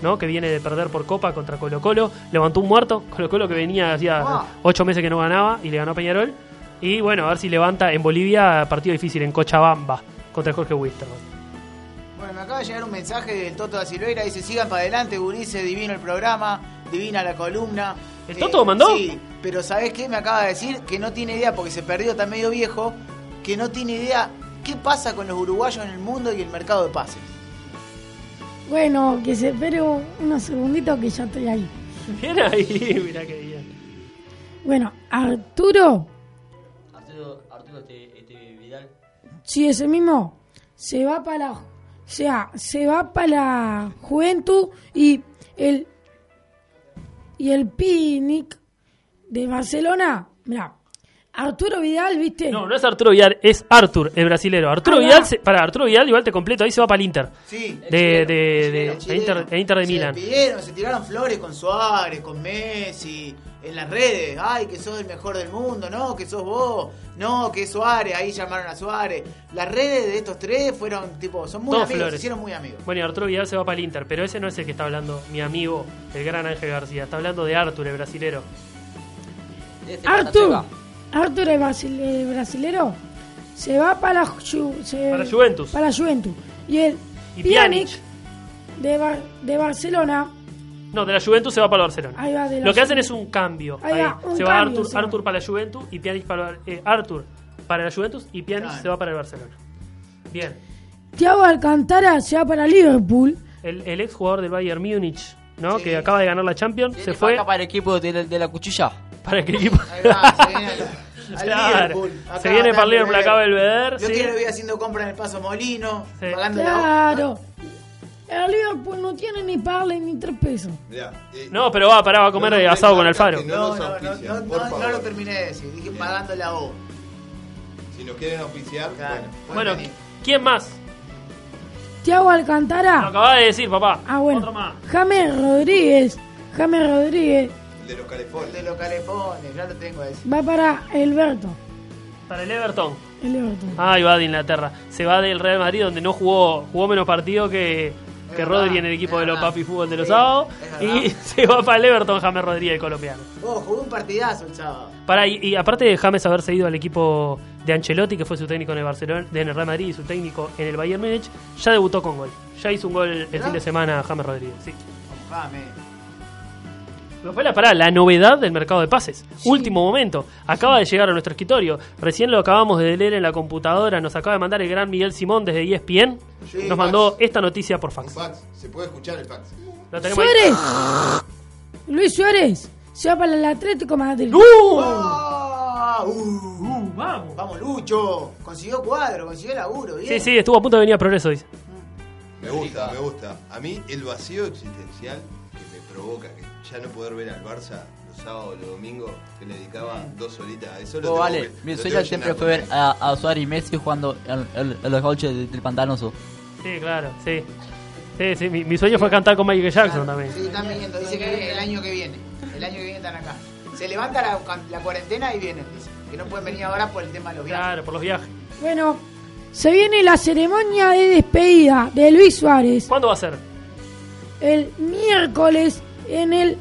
¿no? Que viene de perder por Copa contra Colo Colo, levantó un muerto, Colo Colo que venía hacía Ah. ocho meses que no ganaba y le ganó a Peñarol. Y bueno, a ver si levanta en Bolivia, partido difícil en Cochabamba contra Jorge Wilsterman. Bueno, me acaba de llegar un mensaje del Toto da Silveira. Dice: sigan para adelante, Gurice. Divino el programa, divina la columna. ¿El Toto mandó? Sí, pero ¿sabés qué? Me acaba de decir que no tiene idea, porque se perdió, está medio viejo. Que no tiene idea qué pasa con los uruguayos en el mundo y el mercado de pases. Bueno, que se espere un- unos segunditos que ya estoy ahí. Bien ahí, *laughs* mirá qué bien. Bueno, Arturo, Arturo, Arturo este, este Vidal. si ese mismo, se va para la, o sea, se va para la Juventud y el y el Pinic de Barcelona, mira, Arturo Vidal, ¿viste? No, no es Arturo Vidal, es Artur, el brasilero. Arturo Ahí va. Vidal, se- para Arturo Vidal, igual te completo, ahí se va para el Inter. Sí, De, de, de- de Inter, de Inter de se Milán. despidieron, se tiraron flores con Suárez, con Messi, en las redes. Ay, que sos el mejor del mundo, no, que sos vos, no, que es Suárez, ahí llamaron a Suárez. Las redes de estos tres fueron tipo, son muy Todos amigos, flores. se hicieron muy amigos. Bueno, y Arturo Vidal se va para el Inter, pero ese no es el que está hablando mi amigo, el gran Ángel García. Está hablando de Artur, el brasilero. Este Artur, Artur el, brasil- el brasilero se va para la, Ju- se- Para Juventus. para la Juventus. Y el Y Pjanic Pjanic. de, Bar- de Barcelona, No, de la Juventus se va para el Barcelona. ahí va de la Lo que hacen es un cambio. Ahí Ahí. va, un se va cambio. Artur para la Juventus y Pjanic para eh, Artur para la Juventus y Pjanic Claro. se va para el Barcelona. Bien. Thiago Alcantara se va para Liverpool. El, el ex jugador del Bayern Múnich, ¿no? Que acaba de ganar la Champions, se Se fue para el equipo de, la- de la cuchilla. Para qué equipo. Ahí va, se viene al, *laughs* al Claro. Liverpool. Acá Se viene para el Liverpool, acá Belvedere, Yo sí. que lo vi haciendo compra en el Paso Molino, Sí. pagando la Claro. El Liverpool no tiene ni parle ni tres pesos. Eh, No, pero va, pará, va a comer No, no, asado con Alfaro. No, no, no, auspician, no, lo terminé de decir, dije pagando la O. Si nos quieren auspiciar, Claro. bueno. Bueno. ¿quién más? Thiago Lo Alcantara. acababa de decir, papá. Ah, bueno. Otro más. James Rodríguez. James Rodríguez de los El calefones. de los calefones, ya lo tengo ese. va para Elberto. Para el Everton. El Everton. Ahí va de Inglaterra. Se va del Real Madrid, donde no jugó jugó menos partidos que, que Rodri en el equipo de los. Papi Fútbol de los Sí, sábados. Y *laughs* se va para el Everton James Rodríguez, el colombiano. Oh, jugué un partidazo el sábado. Para, y, y aparte de James haberse ido al equipo de Ancelotti, que fue su técnico en el Barcelona, en el Real Madrid y su técnico en el Bayern Múnich, ya debutó con gol. Ya hizo un gol el ¿Verdad? fin de semana James Rodríguez. Sí. James. Pero fue la parada, la novedad del mercado de pases. Último momento. Acaba de llegar a nuestro escritorio. Recién lo acabamos de leer en la computadora. Nos acaba de mandar el gran Miguel Simón desde ESPN. Sí, Nos mandó fax. esta noticia por fax. Fax. Se puede escuchar el fax. Lo tenemos ahí. Suárez. Luis Suárez se va para el Atlético Madrid. Ah, uh, uh, vamos. Vamos, Lucho. Consiguió cuadro, consiguió laburo. Bien. Sí, sí, estuvo a punto de venir a Progreso, dice. Me gusta, me gusta. A mí el vacío existencial que me provoca que ya no poder ver al Barça los sábados, los domingos, que le dedicaba dos horitas a eso. lo Oh, tengo vale, que- mi sueño siempre fue ver a, a Suárez y Messi jugando en, los gauchos del, del Pantanoso. Sí, claro, sí. Sí, sí, mi, mi sueño fue cantar con Michael Jackson también. Sí, están viniendo. Dice que el año que viene. El año que viene están acá. Se levanta la, la cuarentena y vienen, dice. Que no pueden venir ahora por el tema de los viajes. Claro, por los viajes. Bueno, se viene la ceremonia de despedida de Luis Suárez ¿Cuándo va a ser? el miércoles en el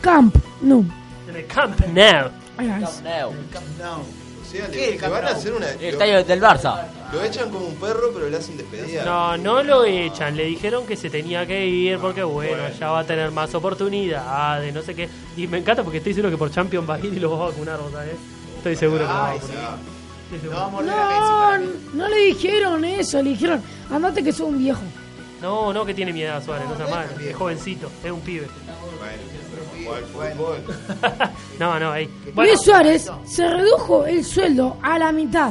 Camp Nou. En el Camp Nou. Ahí va. No. O sea, ¿Qué, le, Camp van a Nou? hacer una. El estadio del Barça. Lo echan como un perro, pero le hacen despedida. No, no lo echan. Le dijeron que se tenía que ir porque, bueno, ya va a tener más oportunidades, no sé qué. Y me encanta porque estoy seguro que por Champions va a ir y lo va a vacunar, ¿sabes? Estoy seguro que lo va a vacunar. No, mí. no le dijeron eso, le dijeron, andate que sos un viejo. No, no que tiene mi edad Suárez, no sea mal, es jovencito, es un pibe. Bueno. No, no, ahí. Luis Suárez se redujo el sueldo a la mitad.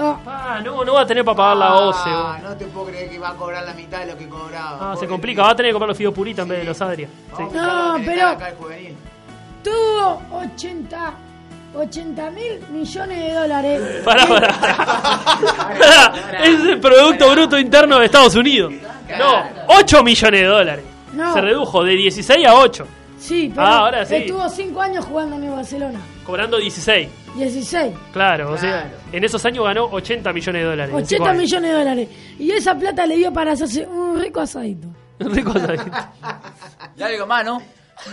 Ah, Ah, no, no va a tener para pagar la OCE. Ah, no te puedo creer que va a cobrar la mitad de lo que cobraba. Ah, se complica, va a tener que comprar los fideos puritos en vez de los Adria. Sí. No, pero Acá el juvenil. tuvo 80, 80 mil millones de dólares. *laughs* Pará, pará. Es el Producto Bruto Interno de Estados Unidos. No, 8 millones de dólares. No. Se redujo de 16 a 8, Sí, pero Ah, ahora sí. estuvo 5 años jugando en el Barcelona. cobrando 16. 16. Claro, o sea, en esos años ganó 80 millones de dólares. en cinco 80 años. millones de dólares. Y esa plata le dio para hacerse un rico asadito. Rico asadito. *laughs* Y algo más, ¿no?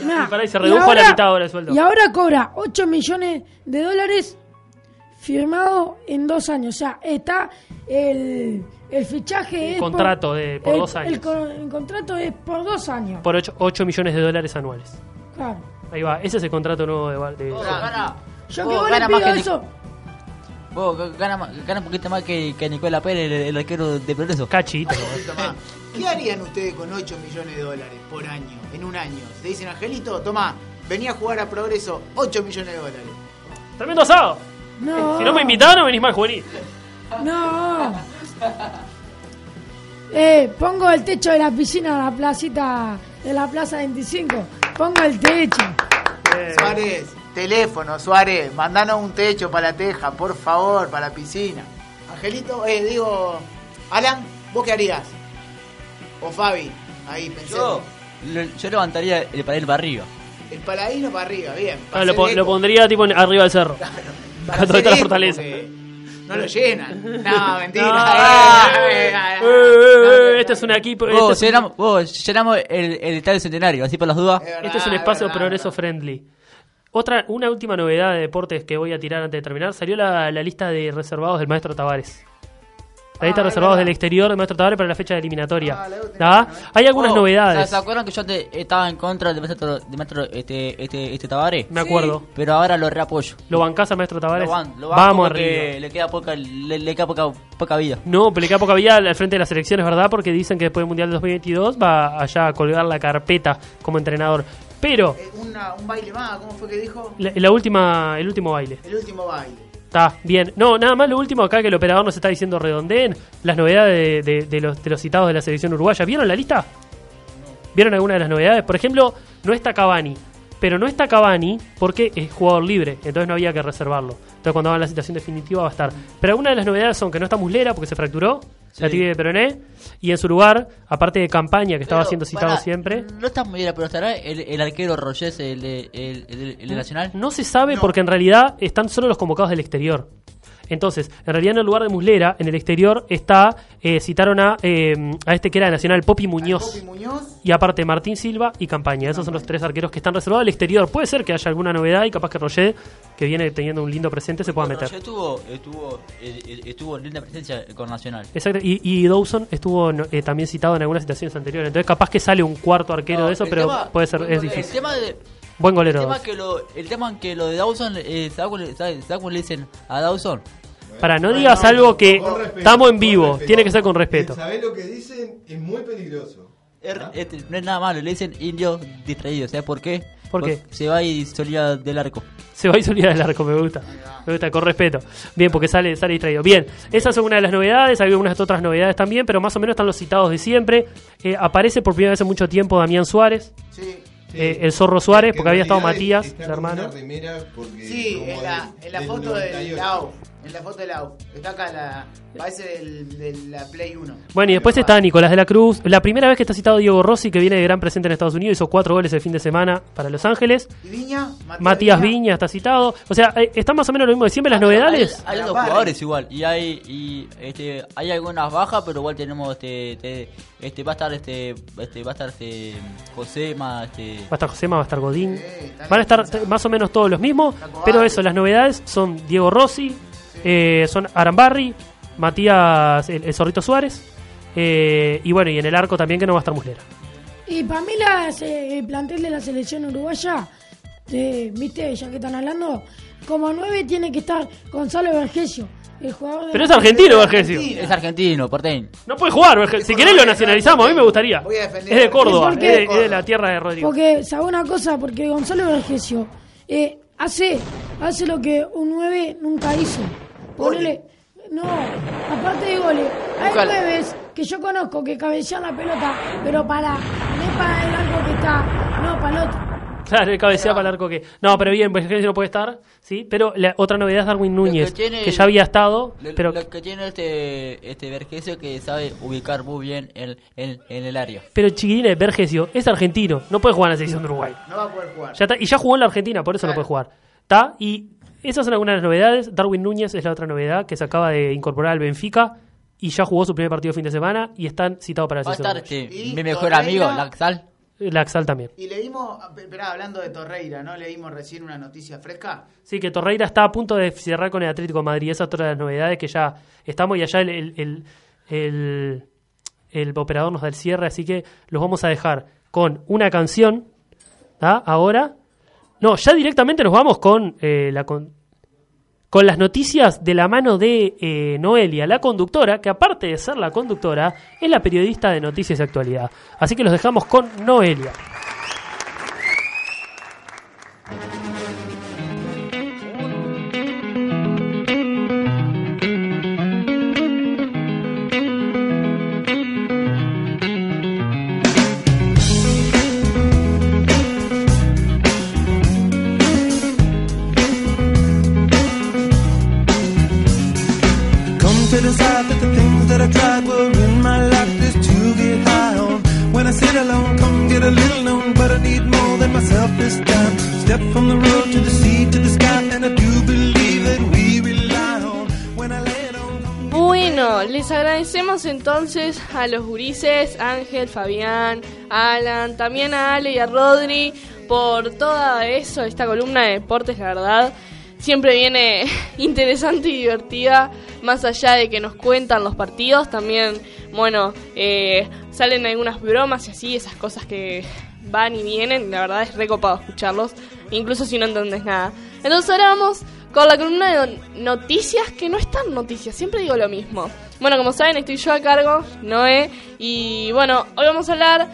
Nah, Y pará, y se y redujo a la ahora- mitad ahora el sueldo. Y ahora cobra 8 millones de dólares firmado en dos años. O sea, está el, el fichaje. El es contrato de- por el- dos años. El, el contrato es por dos años. Por 8, millones de dólares anuales. Claro. Ahí va, ese es el contrato nuevo de... De- Yo Vos que vos le gana más pido que eso. Vos gana, gana un poquito más que, que Nicola Pérez, el, el arquero de Progreso. Cachito. ¿Qué harían ustedes con 8 millones de dólares por año, en un año? Te dicen, Angelito, toma, venía a jugar a Progreso, 8 millones de dólares. Tremendo asado. No. Si no me invitaron, venís más juvenil. No. Eh, pongo el techo de la piscina de la placita de la Plaza 25. Pongo el techo. Suárez, teléfono, Suárez, mandanos un techo para la teja, por favor, para la piscina. Angelito, eh, digo, Alan, ¿vos qué harías? O Fabi, ahí pensé. Yo, lo- yo levantaría el panel para arriba. El paladino para arriba, bien. Ah, lo, hacer po- eco, lo pondría tipo en- arriba del cerro. *laughs* para hacer la eco, fortaleza. porque No lo llenan. No, *laughs* mentira. Ah. Eh, eh, eh, Eh, eh, eh, eh, este es un equipo. Este Vos, es un- llenamos, vos, llenamos el, el estadio centenario, así por las dudas. Este es un espacio progreso friendly. Otra, una última novedad de deportes que voy a tirar antes de terminar. Salió la, la lista de reservados del maestro Tavares. La lista de reservados del exterior del maestro Tavares para la fecha de eliminatoria. ¿Ah? Hay algunas Oh, novedades. ¿Se acuerdan que yo antes estaba en contra del maestro, del maestro este, este, este Tabaré? Me acuerdo. Pero ahora lo reapoyo. ¿Lo bancás al maestro Tavares? Lo van, lo Vamos porque arriba. Le queda poca, le, le queda poca, poca vida. No, pero le queda poca vida al frente de las elecciones, ¿verdad? Porque dicen que después del Mundial de 2022 va allá a colgar la carpeta como entrenador. Pero eh, una- un baile más, ¿cómo fue que dijo? la, la última, el último baile. El último baile. Está bien. No, nada más lo último acá que el operador nos está diciendo redondeen las novedades de, los, de los citados de la selección uruguaya. ¿Vieron la lista? ¿Vieron alguna de las novedades? Por ejemplo, no está Cavani. Pero no está Cavani porque es jugador libre, entonces no había que reservarlo. Entonces cuando hagan la situación definitiva va a estar. Pero algunas de las novedades son que no está Muslera porque se fracturó, la tibia de Peroné, y en su lugar, aparte de campaña que estaba Pero, siendo citado siempre, No está muy bien, pero estará el, el arquero Rogés, el, de- el, el, el de Nacional. No se sabe porque en realidad están solo los convocados del exterior. Entonces, en realidad en el lugar de Muslera, en el exterior está, eh, citaron a, eh, a este que era de Nacional, Popi Muñoz. Muñoz. Y aparte Martín Silva y Campaña. Esos son los tres arqueros que están reservados al exterior. Puede ser que haya alguna novedad y capaz que Roger, que viene teniendo un lindo presente, se pueda meter. Rogés estuvo, estuvo, eh, eh, estuvo en linda presencia con Nacional. Exacto. Y, y Dawson estuvo eh, también citado en algunas situaciones anteriores. Entonces capaz que sale un cuarto arquero No, de eso, el pero tema- puede ser, es El difícil. tema de, Buen golero. El tema, que lo, el tema que lo de Dawson, eh, ¿sabes cómo le- dicen a Dawson? Para, no digas algo que estamos en vivo. Tiene que ser con respeto. ¿Sabés lo que dicen? Es muy peligroso. Er- este, no es nada malo, le dicen indio distraído. ¿Sabes por qué? ¿Por qué? Porque Se va y solía del arco. Se va y solía del arco, me gusta. Me gusta, con respeto. Bien, porque sale, sale distraído. Bien, esas son una de las novedades. Hay algunas otras novedades también, pero más o menos están los citados de siempre. Eh, aparece por primera vez en mucho tiempo Damián Suárez. Sí. Eh, el zorro Suárez, Que porque había estado Matías, el hermano. porque Sí, en la, en la foto del 98. En la foto del AUF. Está acá la. Parece del, de la Play 1. Bueno, y después está Nicolás de la Cruz. La primera vez que está citado Diego Rossi, que viene de gran presente en Estados Unidos, hizo cuatro goles el fin de semana para Los Ángeles. ¿Y Viña? Matías Viña está citado. O sea, eh, están más o menos lo mismo de siempre las novedades. Hay, hay dos jugadores igual y hay y este hay algunas bajas, pero igual tenemos este este, este va a estar este este va a estar este Josema, este Va a estar Josema, va a estar Godín. Van a estar más o menos todos los mismos. Pero eso, las novedades son Diego Rossi, eh, son Arambarri, Matías, el, el Zorrito Suárez. eh, y bueno, y en el arco también que no va a estar Muslera. Y para mí el plantel de la selección uruguaya, eh, viste, ya que están hablando, como nueve tiene que estar Gonzalo Vergesio. el jugador de Pero es argentino, Vergesio. Es argentino, porteño. No puede jugar, Vergesio. Si querés lo nacionalizamos, a mí me gustaría. Voy a Es de Córdoba, ¿Por es de, es de la tierra de Rodrigo. Porque, ¿sabe una cosa? Porque Gonzalo Vergesio eh, hace, hace lo que un 9 nunca hizo. Ponele. No, aparte de goles, hay nueves que yo conozco que cabecean la pelota, pero para, no es para el arco que está, no, para el otro. Claro, el cabecea para el arco que. No, pero bien, Vergesio no puede estar, ¿sí? Pero la otra novedad es Darwin Núñez, que, tiene- ya había estado, Lo, pero. lo que tiene este, este Vergesio que sabe ubicar muy bien en, en, en el área. Pero chiquilines, Vergesio es argentino, no puede jugar en la selección de Uruguay. No va a poder jugar. Ya está, y ya jugó en la Argentina, por eso no puede jugar. ¿Está? Y esas son algunas de las novedades. Darwin Núñez es la otra novedad que se acaba de incorporar al Benfica y ya jugó su primer partido fin de semana y están citados para estar este, Y mi mejor Torreira- amigo, Laxal. Laxal también. Y leímos, esperá, hablando de Torreira, ¿no? Leímos recién una noticia fresca. Sí, que Torreira está a punto de cerrar con el Atlético de Madrid. Esa es otra de las novedades que ya estamos y allá el, el, el, el- el operador nos da el cierre, así que los vamos a dejar con una canción. ¿tá? Ahora. No, ya directamente nos vamos con eh, la con, con las noticias de la mano de eh, Noelia, la conductora, que aparte de ser la conductora, es la periodista de noticias y actualidad. Así que los dejamos con Noelia. This time. Step from the road to the sea to the sky, and believe that we. Bueno, les agradecemos entonces a los gurises, Ángel, Fabián, Alan, también a Ale y a Rodri por todo eso, esta columna de deportes, la verdad. Siempre viene *laughs* interesante y divertida, más allá de que nos cuentan los partidos, también, bueno, eh, salen algunas bromas y así, esas cosas que van y vienen, la verdad es recopado escucharlos, incluso si no entendés nada. Entonces ahora vamos con la columna de noticias, que no están noticias, siempre digo lo mismo. Bueno, como saben, estoy yo a cargo, Noé, y bueno, hoy vamos a hablar,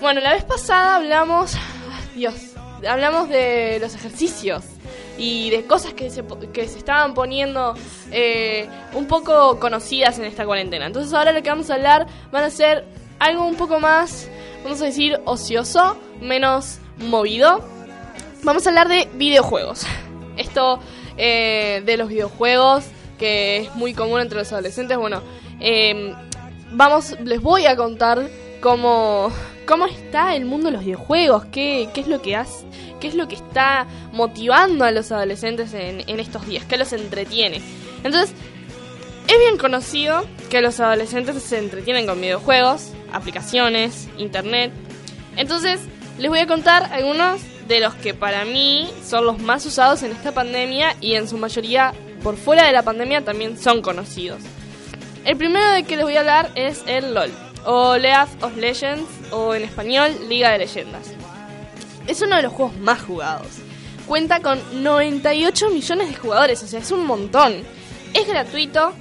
bueno, la vez pasada hablamos, Dios, hablamos de los ejercicios y de cosas que se, que se estaban poniendo eh, un poco conocidas en esta cuarentena. Entonces ahora lo que vamos a hablar van a ser algo un poco más, vamos a decir, ocioso, menos movido. Vamos a hablar de videojuegos. *laughs* Esto eh, de los videojuegos, que es muy común entre los adolescentes, bueno, eh, vamos, les voy a contar cómo, cómo está el mundo de los videojuegos, qué, qué es lo que hace, qué es lo que está motivando a los adolescentes en, en estos días, qué los entretiene. Entonces, es bien conocido que los adolescentes se entretienen con videojuegos, aplicaciones, internet. Entonces, les voy a contar algunos de los que para mí son los más usados en esta pandemia y en su mayoría por fuera de la pandemia también son conocidos. El primero de que les voy a hablar es el LOL, o League of Legends, o en español Liga de Leyendas. Es uno de los juegos más jugados. Cuenta con 98 millones de jugadores, o sea, es un montón. Es gratuito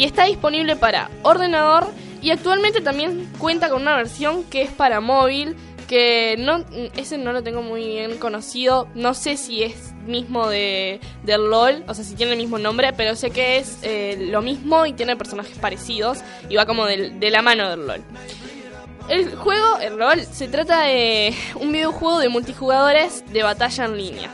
y está disponible para ordenador y actualmente también cuenta con una versión que es para móvil, que no ese no lo tengo muy bien conocido, no sé si es mismo de del LOL, o sea, si tiene el mismo nombre, pero sé que es eh, lo mismo y tiene personajes parecidos y va como del- de la mano del LOL. El juego, el LOL, se trata de un videojuego de multijugadores de batalla en línea.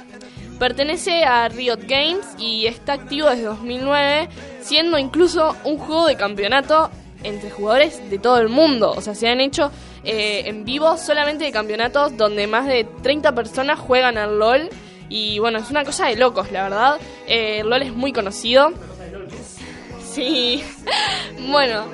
Pertenece a Riot Games y está activo desde 2009, siendo incluso un juego de campeonato entre jugadores de todo el mundo. O sea, se han hecho eh, en vivo solamente de campeonatos donde más de 30 personas juegan al LOL. Y bueno, es una cosa de locos, la verdad. Eh, LOL es muy conocido. Sí. *laughs* bueno.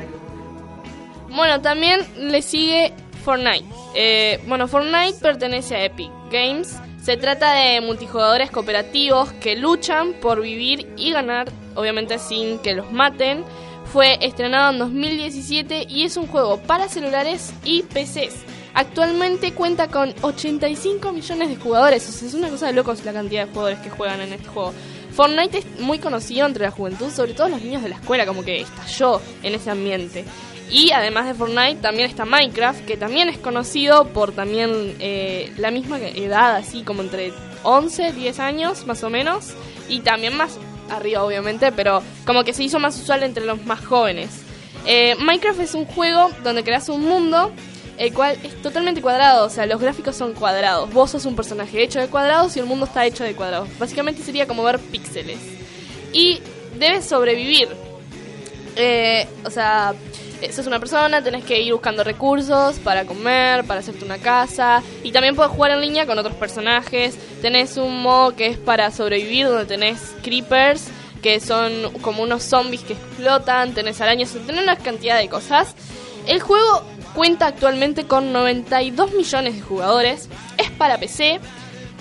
Bueno, también le sigue Fortnite. Eh, bueno, Fortnite pertenece a Epic Games. Se trata de multijugadores cooperativos que luchan por vivir y ganar, obviamente sin que los maten. Fue estrenado en 2017 y es un juego para celulares y PCs. Actualmente cuenta con 85 millones de jugadores. O sea, es una cosa de locos la cantidad de jugadores que juegan en este juego. Fortnite es muy conocido entre la juventud, sobre todo los niños de la escuela, como que estalló en ese ambiente. Y además de Fortnite también está Minecraft, que también es conocido por también eh, la misma edad, así como entre 11, 10 años más o menos, y también más arriba obviamente, pero como que se hizo más usual entre los más jóvenes. Eh, Minecraft es un juego donde creas un mundo el cual es totalmente cuadrado, o sea, los gráficos son cuadrados. Vos sos un personaje hecho de cuadrados y el mundo está hecho de cuadrados. Básicamente sería como ver píxeles. Y debes sobrevivir. Eh, o sea, sos una persona, tenés que ir buscando recursos para comer, para hacerte una casa. Y también puedes jugar en línea con otros personajes. Tenés un modo que es para sobrevivir, donde tenés creepers, que son como unos zombies que explotan. Tenés arañas, tenés una cantidad de cosas. El juego cuenta actualmente con 92 millones de jugadores. Es para PC.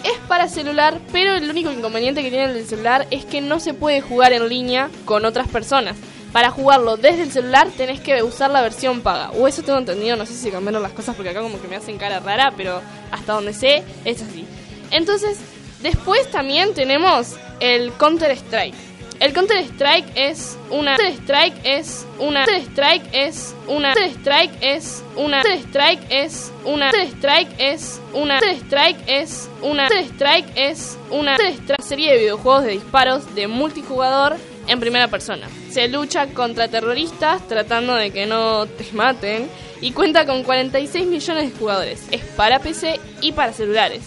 Es para celular, pero el único inconveniente que tiene el celular es que no se puede jugar en línea con otras personas. Para jugarlo desde el celular tenés que usar la versión paga. O eso tengo entendido, no sé si cambiaron las cosas porque acá como que me hacen cara rara, pero hasta donde sé es así. Entonces, después también tenemos el Counter Strike. El Counter Strike es una Counter Strike es una Counter Strike es una Counter Strike es una Counter Strike es una Counter Strike es una Counter Strike es una Counter Strike es una serie de videojuegos de disparos de multijugador en primera. Se lucha contra terroristas tratando de que no te maten y cuenta con 46 millones de jugadores. Es para PC y para celulares.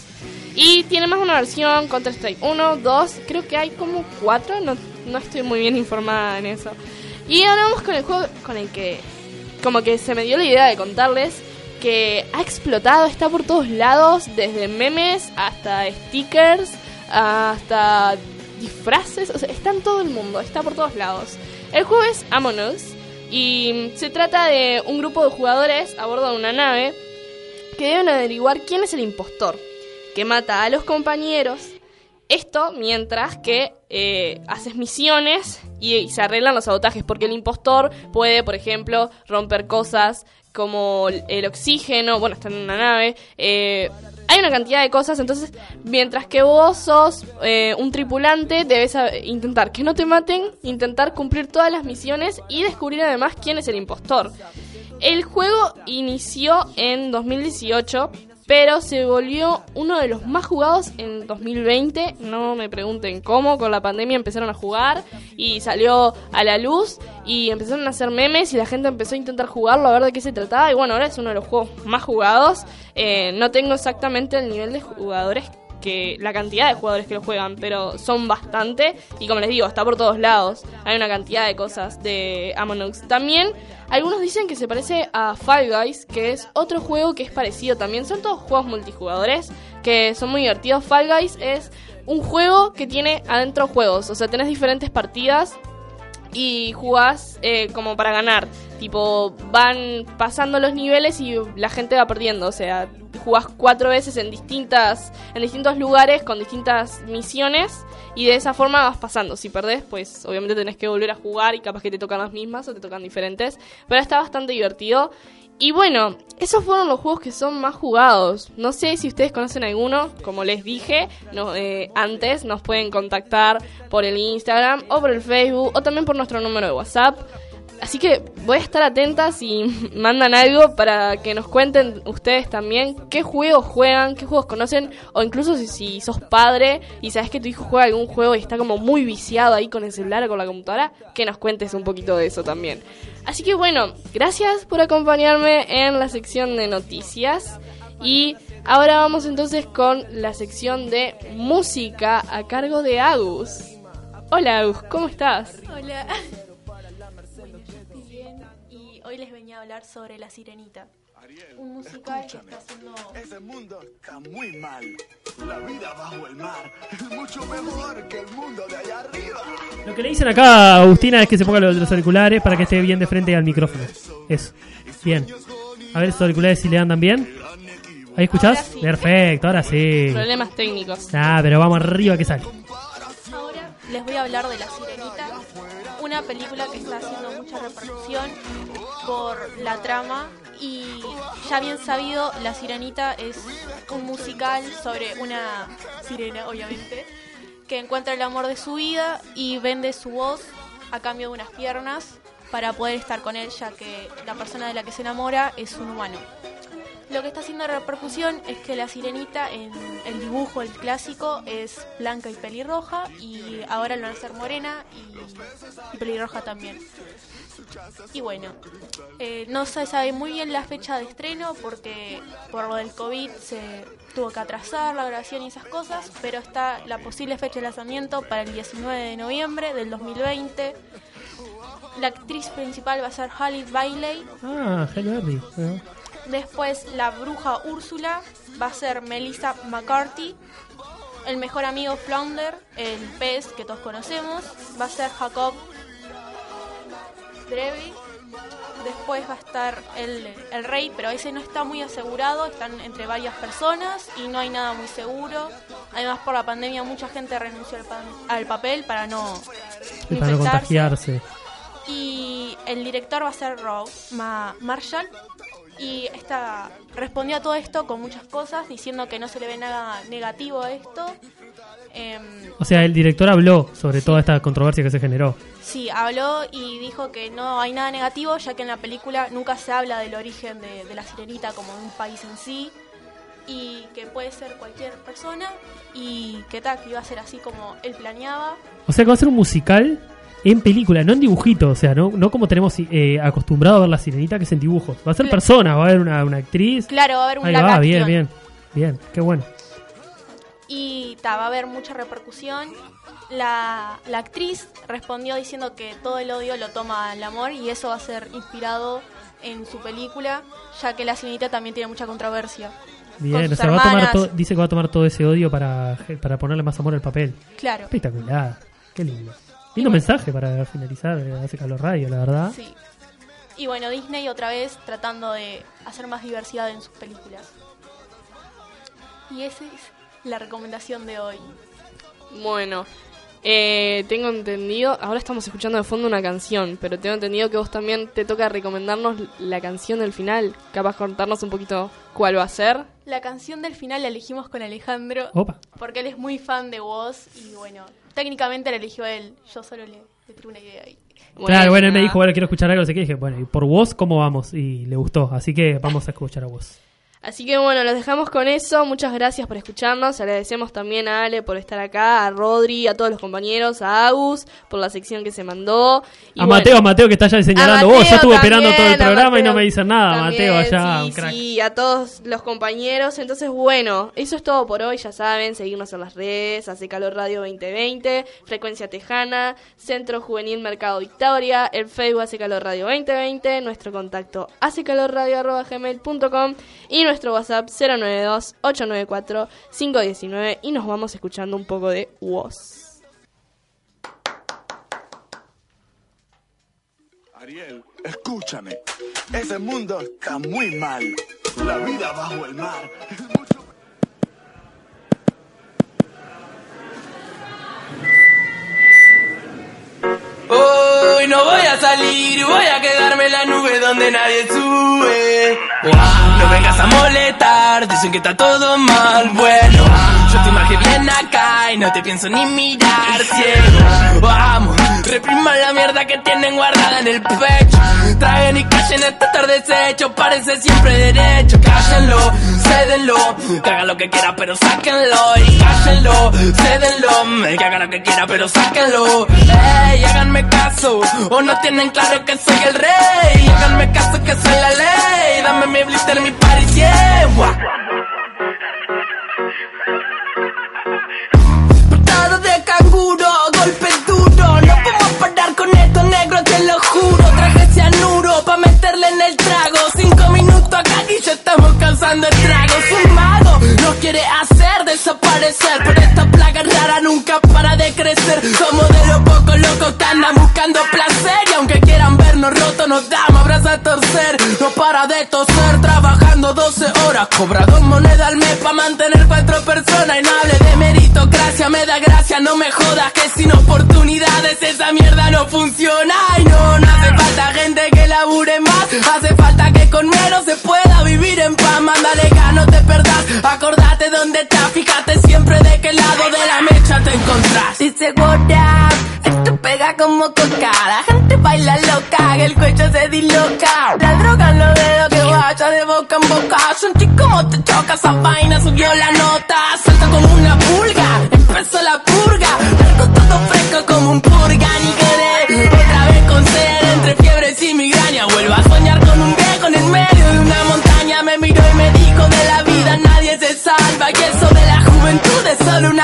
Y tiene más una versión Counter Strike 1, 2, creo que hay como 4, no, no estoy muy bien informada en eso. Y ahora vamos con el juego con el que como que se me dio la idea de contarles que ha explotado, está por todos lados, desde memes hasta stickers, hasta disfraces, o sea, está en todo el mundo, está por todos lados. El juego es Among Us y se trata de un grupo de jugadores a bordo de una nave que deben averiguar quién es el impostor, que mata a los compañeros. Esto mientras que eh, haces misiones y, y se arreglan los sabotajes, porque el impostor puede, por ejemplo, romper cosas como el oxígeno, bueno, está en una nave, eh, hay una cantidad de cosas, entonces mientras que vos sos eh, un tripulante, debes intentar que no te maten, intentar cumplir todas las misiones y descubrir además quién es el impostor. El juego inició en 2018, pero se volvió uno de los más jugados en 2020. No me pregunten cómo, con la pandemia empezaron a jugar y salió a la luz y empezaron a hacer memes y la gente empezó a intentar jugarlo a ver de qué se trataba. Y bueno, ahora es uno de los juegos más jugados. Eh, no tengo exactamente el nivel de jugadores que la cantidad de jugadores que lo juegan, pero son bastante y como les digo, está por todos lados. Hay una cantidad de cosas de Among Us. También algunos dicen que se parece a Fall Guys, que es otro juego que es parecido también. Son todos juegos multijugadores que son muy divertidos. Fall Guys es un juego que tiene adentro juegos, o sea, tenés diferentes partidas y jugás eh, como para ganar. Tipo, van pasando los niveles y la gente va perdiendo. O sea, jugás cuatro veces en distintas en distintos lugares con distintas misiones y de esa forma vas pasando. Si perdés, pues obviamente tenés que volver a jugar y capaz que te tocan las mismas o te tocan diferentes. Pero está bastante divertido. Y bueno, esos fueron los juegos que son más jugados. No sé si ustedes conocen alguno, como les dije eh, antes, nos pueden contactar por el Instagram o por el Facebook o también por nuestro número de WhatsApp. Así que voy a estar atenta si *laughs* mandan algo para que nos cuenten ustedes también qué juegos juegan, qué juegos conocen, o incluso si, si sos padre y sabes que tu hijo juega algún juego y está como muy viciado ahí con el celular o con la computadora, que nos cuentes un poquito de eso también. Así que bueno, gracias por acompañarme en la sección de noticias y ahora vamos entonces con la sección de música a cargo de Agus. Hola Agus, ¿cómo estás? Hola. *laughs* Hoy les venía a hablar sobre La Sirenita. Un musical que está haciendo... Ese mundo está muy mal. La vida bajo el mar es mucho mejor que el mundo de allá arriba. Lo que le dicen acá a Agustina es que se ponga los, los auriculares para que esté bien de frente al micrófono. Eso. Bien. A ver, esos auriculares si le andan bien. ¿Ahí escuchás? Ahora sí. Perfecto, ahora sí. Problemas técnicos. Ah, pero vamos arriba que sale. Ahora les voy a hablar de La Sirenita, una película que está haciendo mucha repercusión por la trama y ya bien sabido, La Sirenita es un musical sobre una sirena, obviamente, que encuentra el amor de su vida y vende su voz a cambio de unas piernas para poder estar con él, ya que la persona de la que se enamora es un humano. Lo que está haciendo repercusión es que la sirenita en el dibujo, el clásico, es blanca y pelirroja y ahora lo van a hacer morena y, pelirroja también. Y bueno, eh, no se sabe muy bien la fecha de estreno porque por lo del COVID se tuvo que atrasar la grabación y esas cosas, pero está la posible fecha de lanzamiento para el 19 de noviembre del 2020. La actriz principal va a ser Halle Bailey. Ah, Halle Berry. Después la bruja Úrsula va a ser Melissa McCarthy. El mejor amigo Flounder, el pez que todos conocemos, va a ser Jacob Drevi. Después va a estar el, el rey, pero ese no está muy asegurado, están entre varias personas y no hay nada muy seguro. Además, por la pandemia, mucha gente renunció al, pan- al papel para no Y para no contagiarse. Y el director va a ser Rob Ma- Marshall. Y esta, respondió a todo esto con muchas cosas, diciendo que no se le ve nada negativo a esto. Em, O sea, el director habló sobre toda esta controversia que se generó. sí, habló y dijo que no hay nada negativo, ya que en la película nunca se habla del origen de, de la sirenita como de un país en sí. Y que puede ser cualquier persona. Y que tal, que iba a ser así como él planeaba. O sea, que va a ser un musical en película, no en dibujito. O sea, no, no como tenemos eh, acostumbrado a ver la sirenita, que es en dibujos. Va a ser persona, va a haber una, una actriz. Claro, va a haber un Ahí va, bien, bien. Bien, qué bueno. y ta, va a haber mucha repercusión. La, la actriz respondió diciendo que todo el odio lo toma el amor y eso va a ser inspirado en su película, ya que la sirenita también tiene mucha controversia. Con Bien, o sea, va a tomar todo- dice que va a tomar todo ese odio para, para ponerle más amor al papel. Claro. Espectacular, qué lindo. Lindo mensaje para finalizar, eh, hace calor radio, la verdad. Sí. Y bueno, Disney otra vez tratando de hacer más diversidad en sus películas. Y esa es la recomendación de hoy. Bueno, eh, tengo entendido, ahora estamos escuchando de fondo una canción, pero tengo entendido que vos también te toca recomendarnos la canción del final. Capaz contarnos un poquito cuál va a ser. La canción del final la elegimos con Alejandro Opa. porque él es muy fan de vos y bueno, técnicamente la eligió él. Yo solo le, le tiré una idea ahí. Claro, bueno, él me dijo, bueno, quiero escuchar algo, no sé qué. Dije, bueno, ¿y por vos cómo vamos? Y le gustó, así que vamos a escuchar a vos. Así que bueno, los dejamos con eso. Muchas gracias por escucharnos. Agradecemos también a Ale por estar acá, a Rodri, a todos los compañeros, a Agus por la sección que se mandó. Y a bueno, Mateo, a Mateo que está allá señalando, vos ya Mateo estuvo esperando todo el programa y no me dicen nada. también, Mateo allá, sí, un crack. sí, a todos los compañeros. Entonces, bueno, eso es todo por hoy. Ya saben, seguirnos en las redes, Hace Calor Radio 2020, Frecuencia Tejana, Centro Juvenil Mercado Victoria, el Facebook Hace Calor Radio 2020, nuestro contacto hacecalorradio.gmail.com y nuestro WhatsApp 092-894-519 y nos vamos escuchando un poco de WOS. Ariel, escúchame. Ese mundo está muy mal. La vida bajo el mar. Hoy no voy a salir, voy a quedarme en la nube donde nadie sube. No vengas a molestar, dicen que está todo mal. Bueno, yo te marqué bien acá y no te pienso ni mirar ciego. Vamos, repriman la mierda que tienen guardada en el pecho. Traguen y callen este tarde desecho, parece siempre derecho. Cállenlo, cédenlo, que haga lo que quiera, pero sáquenlo. Y cállenlo, cédenlo, que haga lo que quiera, pero sáquenlo. Ey, háganme caso, o no tienen claro que soy el rey. Háganme caso que soy la ley. Dame mi blister, mi party, yeah. Buah. Portado de canguro, golpe duro. No podemos parar con esto, negro, te lo juro. Traje cianuro pa' meterle en el trago. Y ya estamos causando estragos. Un mago nos quiere hacer desaparecer. Pero esta plaga rara nunca para de crecer. Somos de los pocos locos que andan buscando placer. Y aunque quieran vernos rotos, nos damos abrazos a torcer. No para de toser, trabajando 12 horas. Cobra dos monedas al mes pa' mantener cuatro personas. Y no hable de meritocracia, me da gracia, no me jodas. Que sin oportunidades esa mierda no funciona. Y no, no hace falta gente que labure más. Hace falta que con menos se pueda vivir en paz. Mándale no te perdás. Acordate dónde estás, fíjate siempre de qué lado de la mecha te encontrás. Dice what up, esto pega como coca. La gente baila loca, el cuello se disloca. La droga los dedos que vaya de boca en boca. Sentí como te choca esa vaina, subió la nota.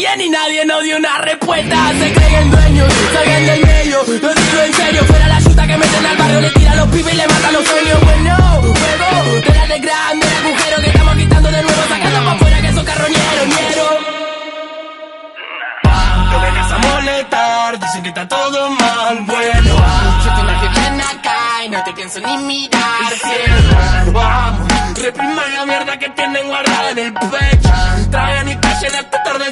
Bien y nadie nos dio una respuesta. Se creen el dueño, soy el del medio. Lo digo en serio, fuera la chuta que meten al barrio, le tira los pibes y le matan los sueños. Bueno, de la de grande, el agujero que estamos quitando de nuevo, sacando pa' afuera que esos carroñeros, ñero. No vengas a molestar, dicen que está todo mal, bueno Yo tengo que ven acá y no te pienso ni mirar Cielo, vamos, repriman la mierda que tienen guardada en el callen